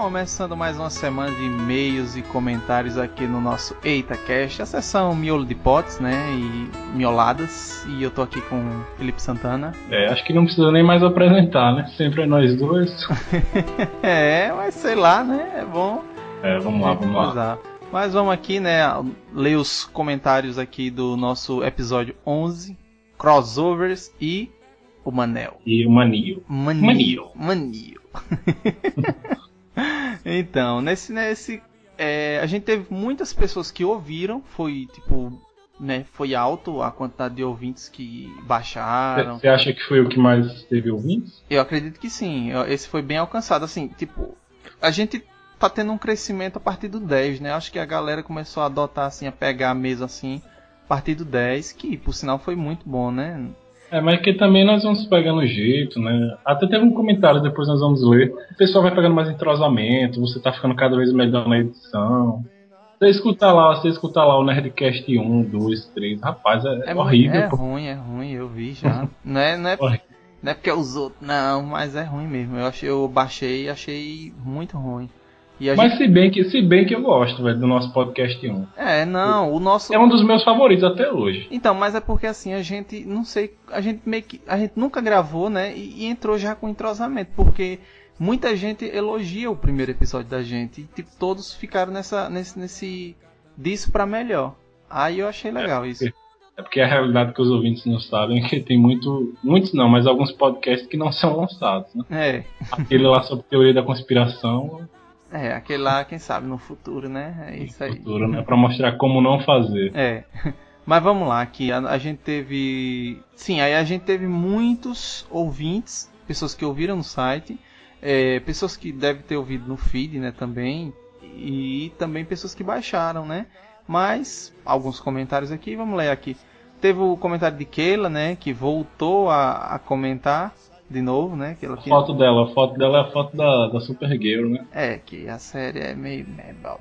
Começando mais uma semana de e-mails e comentários aqui no nosso EitaCast, a sessão miolo de potes, né? E mioladas. E eu tô aqui com o Felipe Santana. É, acho que não precisa nem mais apresentar, né? Sempre é nós dois. <laughs> É, mas sei lá, né? É bom. É, vamos lá, vamos lá. Mas vamos aqui, né, ler os comentários aqui do nosso episódio 11, crossovers e o Manel. E o Manio. Manio. Manio. Então, nesse nesse é, a gente teve muitas pessoas que ouviram, foi tipo né, foi alto a quantidade de ouvintes que baixaram. Você acha que foi o que mais teve ouvintes? Eu acredito que sim. Esse foi bem alcançado. Assim, tipo, a gente tá tendo um crescimento a partir do 10, né? Acho que a galera começou a adotar, assim, a pegar mesmo assim, a partir do 10, que por sinal foi muito bom, né? É, mas que também nós vamos pegando jeito, né? Até teve um comentário, depois nós vamos ler. O pessoal vai pegando mais entrosamento, você tá ficando cada vez melhor na edição. Você escuta lá, você escuta lá o Nerdcast 1, 2, 3, rapaz, é, mu- horrível. É pô. ruim, é ruim, eu vi já. não, é, não, é, não é porque é os outros, não, mas é ruim mesmo. Eu, achei, eu baixei e achei muito ruim. Mas se bem que, se bem que eu gosto, velho, do nosso podcast 1. é, não, o nosso. É um dos meus favoritos até hoje. Então, mas é porque assim, a gente, não sei, a gente meio que, a gente nunca gravou, né, e, e entrou já com entrosamento, porque muita gente elogia o primeiro episódio da gente, e tipo, todos ficaram nessa, nesse, nesse, disso pra melhor. Aí eu achei legal isso. É porque a realidade que os ouvintes não sabem é que tem muito, muitos não, mas alguns podcasts que não são lançados, né? É, Aquele lá sobre teoria da conspiração, é, aquele lá, quem sabe, no futuro, né, é isso aí. futuro, né? Pra mostrar como não fazer. É. <laughs> Mas vamos lá, que a, a gente teve. Sim, aí a gente teve muitos ouvintes, pessoas que ouviram no site, é, pessoas que devem ter ouvido no feed, né, também, e também pessoas que baixaram, né? Mas, alguns comentários aqui, vamos ler aqui. Teve o comentário de Keila, né, que voltou a, a comentar de novo, né? Que ela A tinha- foto dela, a foto dela é a foto da, da Supergirl, né? é, que a série é meio.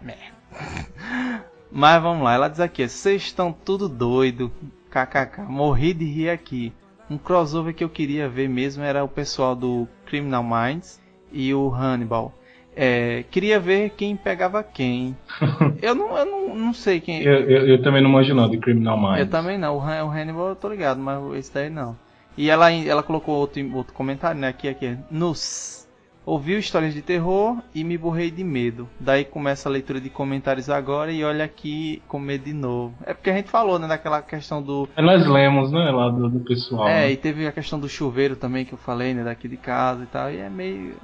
meh. <laughs> Mas vamos lá, ela diz aqui: vocês estão tudo doido. KKK, morri de rir aqui. Um crossover que eu queria ver mesmo era o pessoal do Criminal Minds e o Hannibal. É, queria ver quem pegava quem. <laughs> eu não, eu não, não sei quem. Eu, eu, eu também não não de Criminal Minds. Eu também não, o Han- o Hannibal eu tô ligado, mas esse daí não. E ela, ela colocou outro, outro comentário, né? Aqui, aqui. Nos. Ouviu histórias de terror e me borrei de medo. Daí começa a leitura de comentários agora e olha aqui com medo de novo. É porque a gente falou, né? Daquela questão do. É, Nós lemos, né, lá do, do pessoal. É, né? e teve a questão do chuveiro também que eu falei, né? Daqui de casa e tal. E é meio.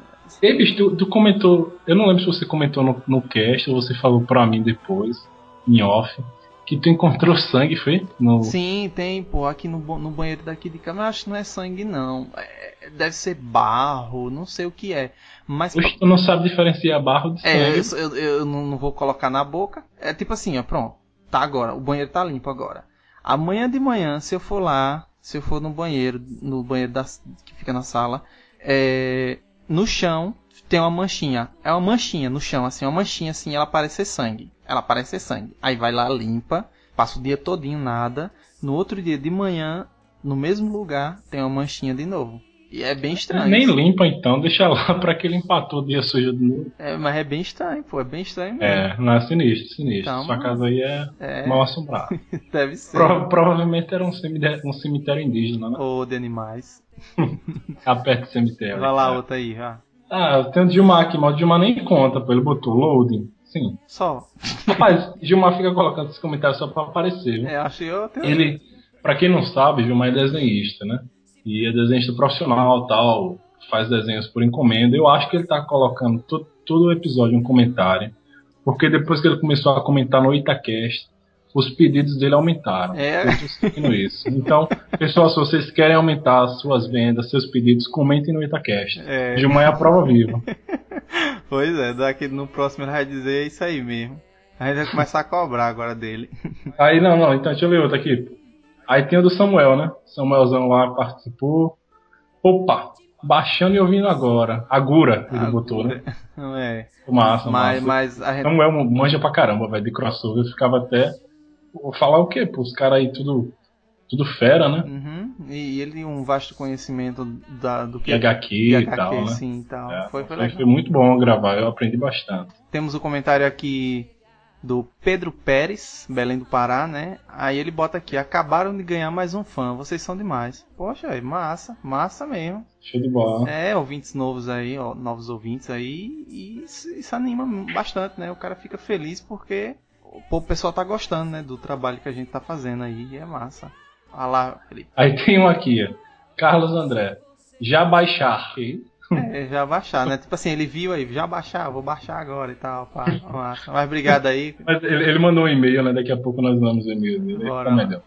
Ei, bicho, tu, tu comentou, eu não lembro se você comentou no, no cast ou você falou pra mim depois, em off, que tu encontrou sangue, foi? No... Sim, tem, pô, aqui no, no banheiro daqui de casa. Mas eu acho que não é sangue, não. É- deve ser barro, não sei o que é. Mas. Oxe, tu não sabe diferenciar barro de É, sangue. eu, eu- eu não, não vou colocar na boca. É tipo assim, ó, pronto. Tá agora, o banheiro tá limpo agora. Amanhã de manhã, se eu for lá, se eu for no banheiro, no banheiro da, que fica na sala, é, no chão tem uma manchinha. É uma manchinha no chão, assim, uma manchinha assim, ela parece ser sangue. Ela parece ser sangue. Aí vai lá, limpa, passa o dia todinho nada. No outro dia de manhã, no mesmo lugar, tem uma manchinha de novo. E é bem estranho. Nem limpa então, deixa lá <laughs> pra que ele empatou o dia sujo de novo. É, mas é bem estranho, pô, é bem estranho mesmo. É, não é sinistro, sinistro. Então, Sua casa aí é, É. mal assombrada. <laughs> Deve ser. Prova- provavelmente era um cemitério, um cemitério indígena, né? Ou de animais. <laughs> Aperto do cemitério. Vai lá, É. outra aí, já. Ah, tem o Gilmar aqui, mas o Gilmar nem conta, pô. Ele botou loading. Sim. Só. Rapaz, Gilmar fica colocando esses comentários só pra aparecer, viu? É, achei eu tenho... Ele, pra quem não sabe, Gilmar é desenhista, né? E é desenhista profissional tal, faz desenhos por encomenda. Eu acho que ele tá colocando to- todo o episódio um comentário, porque depois que ele começou a comentar no Itacast, os pedidos dele aumentaram. É. Isso. Então, pessoal, se vocês querem aumentar as suas vendas, seus pedidos, comentem no Itacast. É. Gilmar é a prova viva. <laughs> Pois é, daqui no próximo ele vai dizer isso aí mesmo. A gente vai começar a cobrar agora dele. <laughs> Aí, não, não, então deixa eu ver outro aqui. Aí tem o do Samuel, né? Samuelzão lá participou. Opa, baixando e ouvindo agora. Agura, ele botou, né? Não <laughs> é. Massa, Mas, massa. mas a gente. Samuel manja pra caramba, velho, de crossover. Eu ficava até. Vou falar o quê? Pô, os caras aí tudo. Tudo fera, né? Uhum. E ele tem um vasto conhecimento da, do que E HQ e HQ, tal, né? sim, e tal. É, foi, foi foi, muito bom gravar, eu aprendi bastante. Temos o comentário aqui do Pedro Pérez, Belém do Pará, né? Aí ele bota aqui: acabaram de ganhar mais um fã, vocês são demais. Poxa, é massa, massa mesmo. Show de bola. É, ouvintes novos aí, ó, novos ouvintes aí, e isso, isso anima bastante, né? O cara fica feliz porque o pessoal tá gostando, né? Do trabalho que a gente tá fazendo aí, e é massa. Olha lá, Felipe. Aí tem um aqui, ó. Carlos André. Já baixar. É, já baixar, né? Tipo assim, ele viu aí, já baixar, vou baixar agora e tal, pá, <laughs> massa. Mas obrigado aí. Mas ele, ele mandou um e-mail, né? Daqui a pouco nós vamos o e-mail dele. Bora. Tá melhor.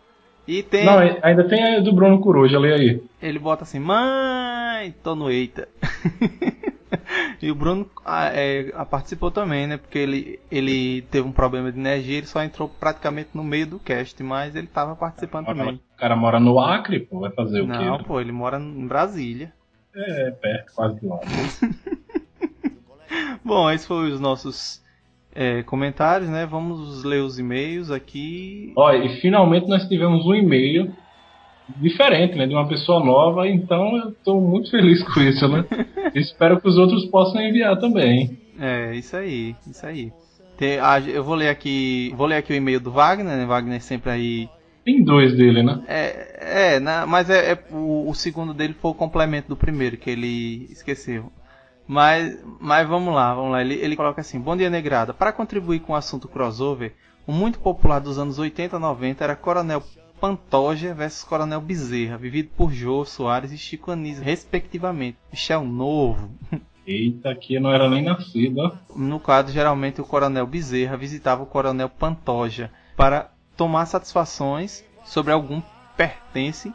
E tem. Não, ainda tem a do Bruno Coruja, lê aí. Ele bota assim, mãe, tô no eita. <laughs> e o Bruno ah, é, ah, participou também, né? Porque ele, ele teve um problema de energia, ele só entrou praticamente no meio do cast, mas ele tava participando também. O cara mora no Acre, pô, vai fazer o quê? Não, né? pô, ele mora em Brasília. É, perto, quase lá. <laughs> Bom, esses foram os nossos é, comentários, né? Vamos ler os e-mails aqui. Ó, e finalmente nós tivemos um e-mail diferente, né? De uma pessoa nova, então eu tô muito feliz com isso, né? <laughs> Espero que os outros possam enviar também. É, isso aí, isso aí. Tem- ah, eu vou ler aqui, vou ler aqui o e-mail do Wagner, né? Wagner sempre aí Tem dois dele, né? É, é na- mas é, é- o, o segundo dele foi o complemento do primeiro, que ele esqueceu. Mas, mas vamos lá, vamos lá. Ele, ele coloca assim: Bom dia, Negrada. Para contribuir com o assunto crossover, o muito popular dos anos 80 e 90 era Coronel Pantoja versus Coronel Bezerra, vivido por Jô Soares e Chico Anísio, respectivamente. Michel Novo. Eita, aqui eu não era nem nascido, ó. No quadro, geralmente o Coronel Bezerra visitava o Coronel Pantoja para tomar satisfações sobre algum pertence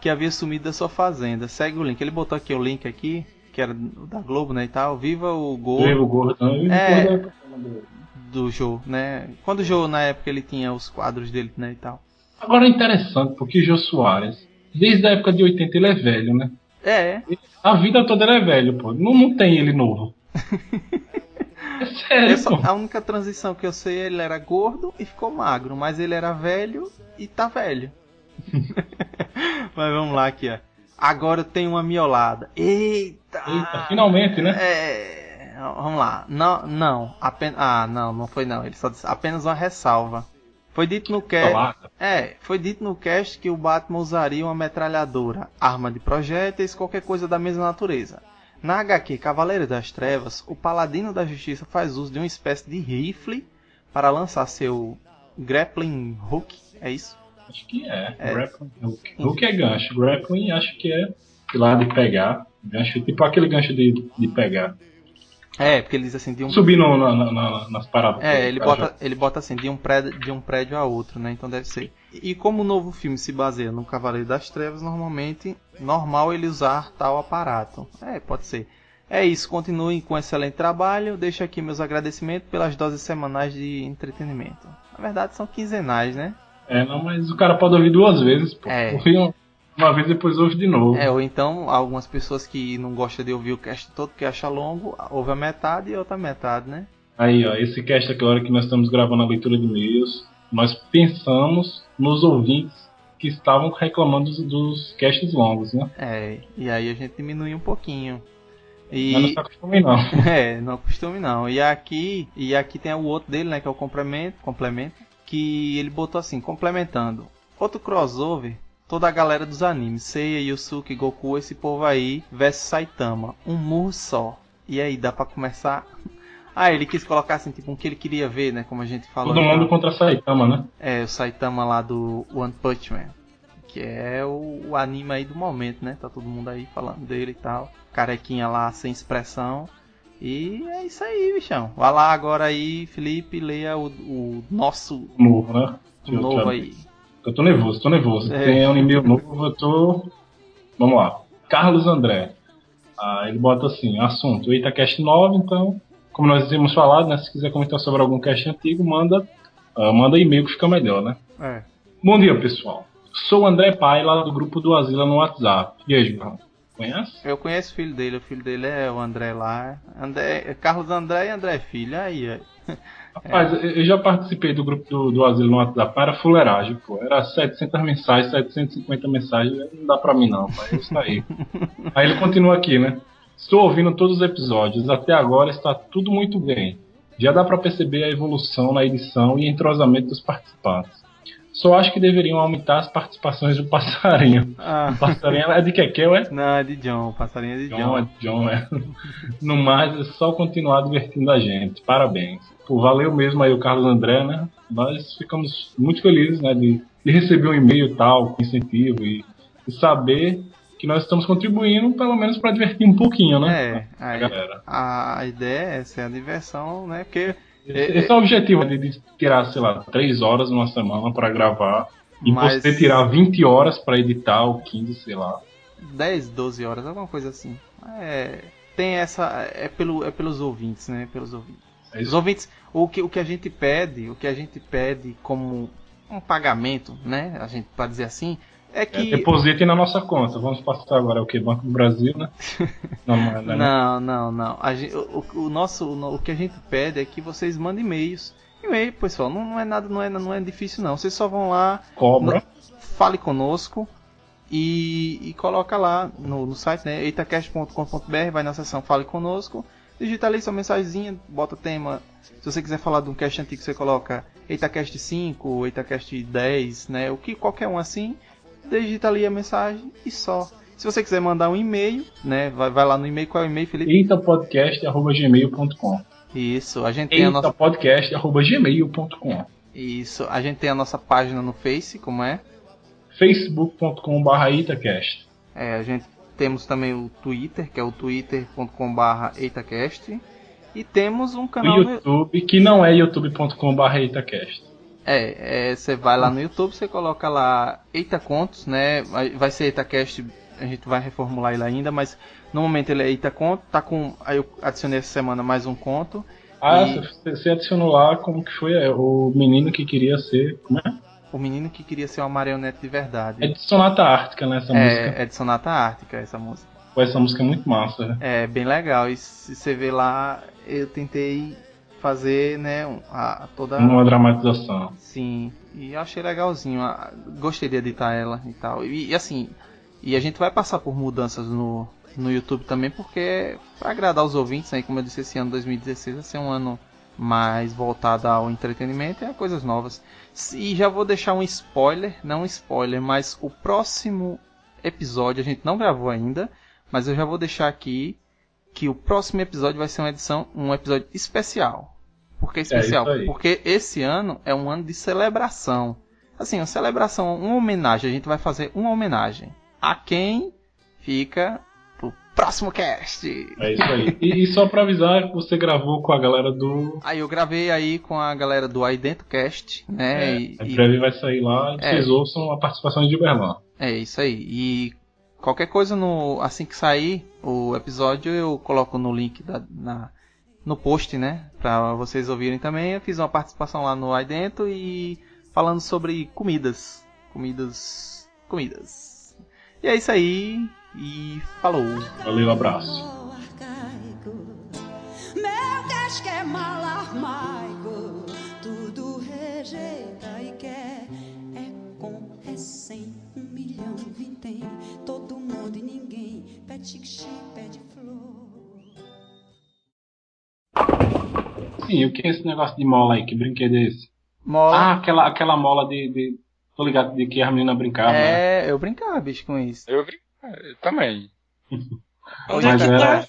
que havia sumido da sua fazenda. Segue o link. Ele botou aqui o link aqui, que era da Globo, né, e tal. Viva o Gol Levo Gordão e É. depois do Jô, né? Quando o Jô, na época, ele tinha os quadros dele, né, e tal. Agora é interessante, porque Jô Soares, desde a época de 80 ele é velho, né? É, A vida toda ele é velho, pô. Não, não tem ele novo. <laughs> É sério, só- pô. a única transição que eu sei, ele era gordo e ficou magro, mas ele era velho e tá velho. <laughs> mas vamos lá aqui, ó. Agora eu tenho uma miolada. Eita! Eita, finalmente, né? É, vamos lá. Não, não, apenas, ah, não, não foi não. Ele só disse apenas uma ressalva. Foi dito no cast, é, foi dito no cast que o Batman usaria uma metralhadora, arma de projéteis, qualquer coisa da mesma natureza. Na HQ Cavaleiro das Trevas, o Paladino da Justiça faz uso de uma espécie de rifle para lançar seu grappling hook, é isso? Acho que é. É. Grappling Hook. Hook é gancho. Grappling acho que é lá de pegar. Gancho, tipo aquele gancho de, de pegar. É, porque ele diz assim de um Subir no, na, na- na- nas paradas. É, ele bota, ele bota assim, de um, prédio, de um prédio a outro, né? Então deve ser. E como o novo filme se baseia no Cavaleiro das Trevas, normalmente, normal ele usar tal aparato. É, pode ser. É isso, continuem com excelente trabalho. Deixo aqui meus agradecimentos pelas doses semanais de entretenimento. Na verdade, são quinzenais, né? É, não, mas o cara pode ouvir duas vezes, pô. É. Ouve uma, vez depois ouve de novo. É, ou então, algumas pessoas que não gostam de ouvir o cast todo, que acha longo, ouve a metade e outra metade, né? Aí, ó, esse cast aqui, a hora que nós estamos gravando a leitura de e-mails, nós pensamos nos ouvintes que estavam reclamando dos, dos casts longos, né? É, e aí a gente diminui um pouquinho. E... Mas não se acostume não. <laughs> É, não costume não. E aqui, e aqui tem o outro dele, né, que é o complemento, complemento, que ele botou assim, complementando. Outro crossover, toda a galera dos animes, Seiya, Yusuke, Goku, esse povo aí, versus Saitama, um murro só. E aí, dá pra começar? <laughs> Ah, ele quis colocar assim, tipo, um que ele queria ver, né, como a gente falou. Todo mundo contra Saitama, né? É, o Saitama lá do One Punch Man. Que é o, o anime aí do momento, né? Tá todo mundo aí falando dele e tal. Carequinha lá sem expressão. E é isso aí, bichão. Vai lá agora aí, Felipe, leia o, o nosso Novo, né? o novo aí. Eu tô nervoso, tô nervoso. É. Tem um e-mail novo, eu tô. Vamos lá. Carlos André. Ah, ele bota assim, assunto, Eita Cast 9, então, como nós tínhamos falado, né? Se quiser comentar sobre algum cast antigo, manda, ah, manda e-mail que fica melhor, né? É. Bom dia, pessoal. Sou o André Pai, lá do grupo do Asila no WhatsApp. E aí, João? Conhece? Eu conheço o filho dele, o filho dele é o André lá. André, Carlos André e André Filho. Aí, aí. Rapaz, eu- já participei do grupo do, do Asilo no WhatsApp, era fuleiragem, pô. Era 700 mensagens, 750 mensagens, não dá pra mim não, pai. Eu saí. Aí ele continua aqui, né? Estou ouvindo todos os episódios, até agora está tudo muito bem. Já dá pra perceber a evolução na edição e entrosamento dos participantes. Só acho que deveriam aumentar as participações do passarinho. Ah, O passarinho é de Kekel, é? não, é de John, o passarinho é de John, John. é John, é. No mais, é só continuar divertindo a gente. Parabéns. Pô, valeu mesmo aí o Carlos André, né? Nós ficamos muito felizes, né, de, de receber um e-mail tal, com incentivo e, e saber que nós estamos contribuindo, pelo menos para divertir um pouquinho, né? É, A aí, galera. a, a ideia é essa, é a diversão, né? Porque Esse, esse é o objetivo, de, de tirar, sei lá, 3 horas numa semana para gravar. E Mas- você tirar 20 horas para editar, ou 15, sei lá. 10, 12 horas, alguma coisa assim. É, tem essa. É, pelo, é pelos ouvintes, né? Pelos ouvintes. É Os ouvintes, o que, o que a gente pede, o que a gente pede como um pagamento, né? A gente pode dizer assim, é É, que. depositem na nossa conta. Vamos passar agora o que? Banco do Brasil, né? <laughs> Não, não, é, não, Não, não, não. A gente, o, o- nosso, o, que a gente pede é que vocês mandem e-mails. E-mail, pessoal, não, não é nada, não é, não é difícil não. Vocês só vão lá, Cobra. fale conosco e, e coloca lá no, no site, né? eitacast.com.br, vai na seção Fale Conosco, digita ali sua mensagenzinha, bota tema. Se você quiser falar de um cast antigo, você coloca EitaCast 5, EitaCast 10, né? O que qualquer um assim, digita ali a mensagem e só. Se você quiser mandar um e-mail, né? Vai, vai lá no e-mail, qual é o e-mail, Felipe? eitapodcast.gmail.com Isso, a gente tem a nossa eitapodcast.gmail.com Isso, a gente tem a nossa página no Face, como é? facebook.com.br itacast É, a gente temos também o Twitter, que é o twitter.com.br eitacast. E temos um no canal no... YouTube, que não é youtube.com.br itacast. É, é, você vai lá no YouTube, você coloca lá Eita Contos, né? Vai, ser EitaCast, a gente vai reformular ele ainda, mas no momento ele é Eita Conto, tá com. Aí eu adicionei essa semana mais um conto. Ah, E- você, adicionou lá como que foi é, o menino que queria ser. Como é? O menino que queria ser uma marionete de verdade. É de Sonata Ártica, né? Essa música. É, é de Sonata Ártica essa música. Pô, Essa música é muito massa. né? É bem legal. E se você ver lá, eu tentei fazer, né, a, toda. Uma dramatização. Sim, e eu achei legalzinho. ah, Gostei de editar ela e tal. E, e assim, e a gente vai passar por mudanças no, no YouTube também, porque pra agradar os ouvintes, aí, como eu disse, esse ano 2016 vai ser um ano mais voltado ao entretenimento e a coisas novas. E já vou deixar um spoiler, não um spoiler, mas o próximo episódio a gente não gravou ainda, mas eu já vou deixar aqui que o próximo episódio vai ser uma edição, um episódio especial. Por que especial? isso aí. Porque esse ano é um ano de celebração. Assim, uma celebração, uma homenagem. A gente vai fazer uma homenagem. A quem fica pro próximo cast. É isso aí. E, e só pra avisar, você gravou com a galera do. Aí eu gravei aí com a galera do Aí Dentro Cast, né? É, e, em e- breve vai sair lá e É. vocês ouçam a participação de Uberlan. é isso aí. E qualquer coisa no assim que sair o episódio eu coloco no link da, na, no post, né? Pra vocês ouvirem também. Eu fiz uma participação lá no Aí Dentro e falando sobre comidas. Comidas. Comidas. E é isso aí. E falou. Valeu, abraço. Meu é mal Sim, o que é esse negócio de mola aí? Que brinquedo é esse? Mola. Ah, aquela, aquela mola de, de. Tô ligado de que a menina brincava, né? é, eu brincava, bicho, com isso. Eu, brin- eu também. <laughs> Onde Mas é era,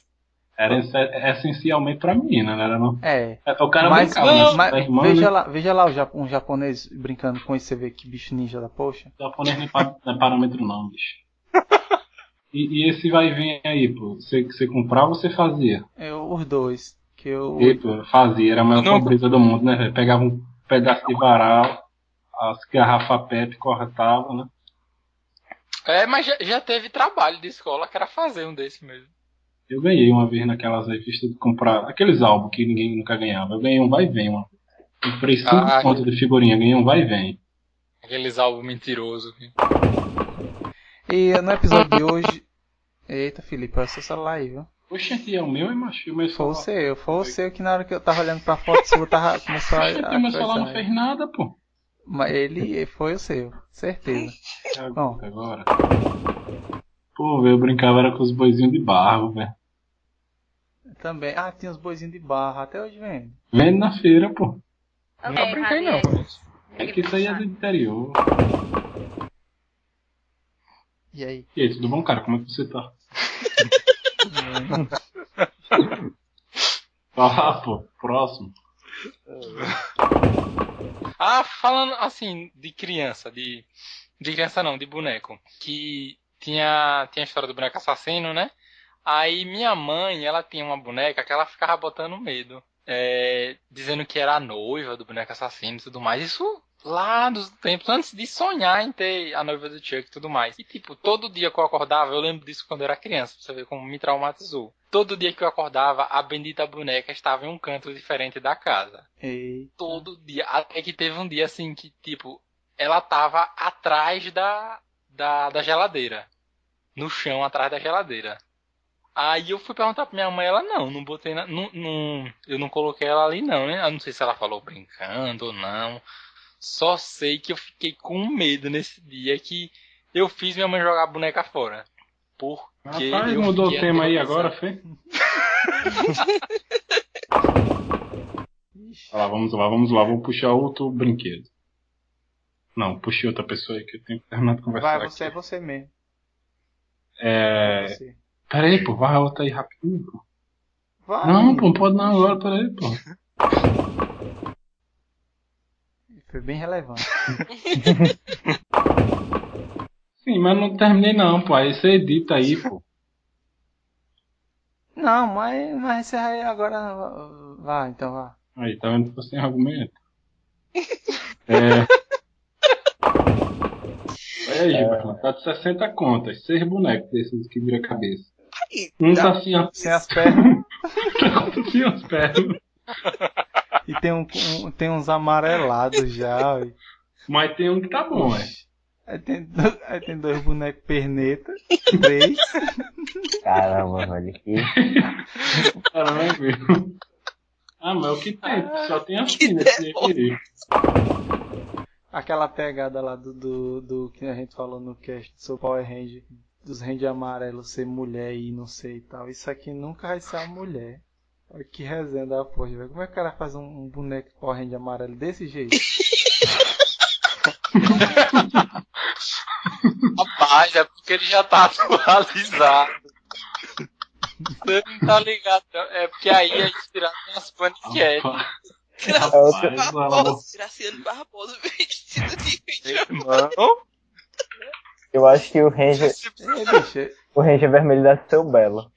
era esse- essencialmente pra menina, não era não? É. É, O cara Mas, brincava, mas, mas a irmã, veja, né? lá, veja lá o ja- um japonês brincando com isso, você vê que bicho ninja da poxa. japonês não é pa- não é parâmetro não, bicho. <laughs> E, e esse vai e vem aí, pô. Você, você comprava ou você fazia? Eu, os dois. Que eu. E, pô, fazia, era a maior Não. pobreza do mundo, né, velho? Pegava um pedaço de varal, as garrafas PET, cortava, né? É, mas já, já teve trabalho de escola que era fazer um desse mesmo. Eu ganhei uma vez naquelas revistas de comprar aqueles álbuns que ninguém nunca ganhava. Eu ganhei um vai e vem, mano. Comprei 5 Ah, contos de figurinha, ganhei um vai e vem. Aqueles álbuns mentirosos. E no episódio de hoje. Eita, Felipe, seu celular aí, viu? Oxente, é o meu, é macho. Foi o seu, foi o seu que na hora que eu tava olhando pra foto sua, tava, começou a. Oxente, meu celular não fez nada, pô. Mas ele foi o seu, certeza. Bom. Agora. Pô, velho, eu brincava era com os boizinhos de barro, velho. Também. Ah, tinha os boizinhos de barra, até hoje vem. Vendo na feira, pô. Eu não brinquei não. É que isso aí é do interior. E aí? E aí, tudo bom, cara? Como é que você tá? <laughs> Ah, pô, próximo. Ah, falando assim, de criança, de. De criança não, de boneco. Que tinha, tinha a história do boneco assassino, né? Aí minha mãe, ela tinha uma boneca que ela ficava botando medo. É, dizendo que era a noiva do boneco assassino e tudo mais. Isso lá dos tempos, antes de sonhar em ter a noiva do Chuck e tudo mais. E tipo, todo dia que eu acordava, eu lembro disso quando eu era criança, pra você ver como me traumatizou. Todo dia que eu acordava, a bendita boneca estava em um canto diferente da casa. Eita. Todo dia. Até que teve um dia assim que, tipo, ela tava atrás da, da, da geladeira. No chão, atrás da geladeira. Aí eu fui perguntar pra minha mãe, ela não, não botei na, não, não, eu não coloquei ela ali não, né? Eu não sei se ela falou brincando ou não. Só sei que eu fiquei com medo nesse dia que eu fiz minha mãe jogar a boneca fora. Porque Rapaz, eu mudou o tema aí agora, Fê? <laughs> Olha lá, vamos lá, vamos lá, vou puxar outro brinquedo. Não, puxei outra pessoa aí que eu tenho que terminar de conversar Vai, você é aqui. você mesmo. É... Você. Pera aí, pô, vai outra aí rapidinho, pô. Vai. Não, pô, não pode não agora, pera aí, pô. <laughs> Foi bem relevante. <laughs> Sim, mas não terminei não, pô, aí você edita aí, pô. Não, mas, mas você aí agora. Vai, então vá. Aí, tá vendo que você tem argumento. <laughs> É... <laughs> Olha aí, Gilberto, tá de 60 contas, seis bonecos desses que vira cabeça. Um dá- tá assim, ó. Sem as pernas. Tá assim, as pernas. E tem, um, um- tem uns amarelados já. ué. Mas tem um que tá bom, é. Aí tem, do- aí tem dois bonecos perneta. Três. Caramba, velho, que. Caramba, Ah, mas é o que tem, só tem assim Que nesse derrota. aí. Aquela pegada lá do, do, do que a gente falou no cast sobre Power Ranger. Dos Ranger amarelos ser mulher e não sei e tal. Isso aqui nunca vai ser uma mulher. Olha que resenha da porra, velho. Como é que o cara faz um, um boneco Power Ranger amarelo desse jeito? <laughs> Rapaz, é porque ele já tá <laughs> atualizado. Você não tá ligado, não. É porque aí a inspiração nas paniquetes. Rapaz, Barbosa, Graciano Barbosa vestido de Irmão, Eu acho que o Ranger, bicho, o Ranger vermelho deve ser o Belo.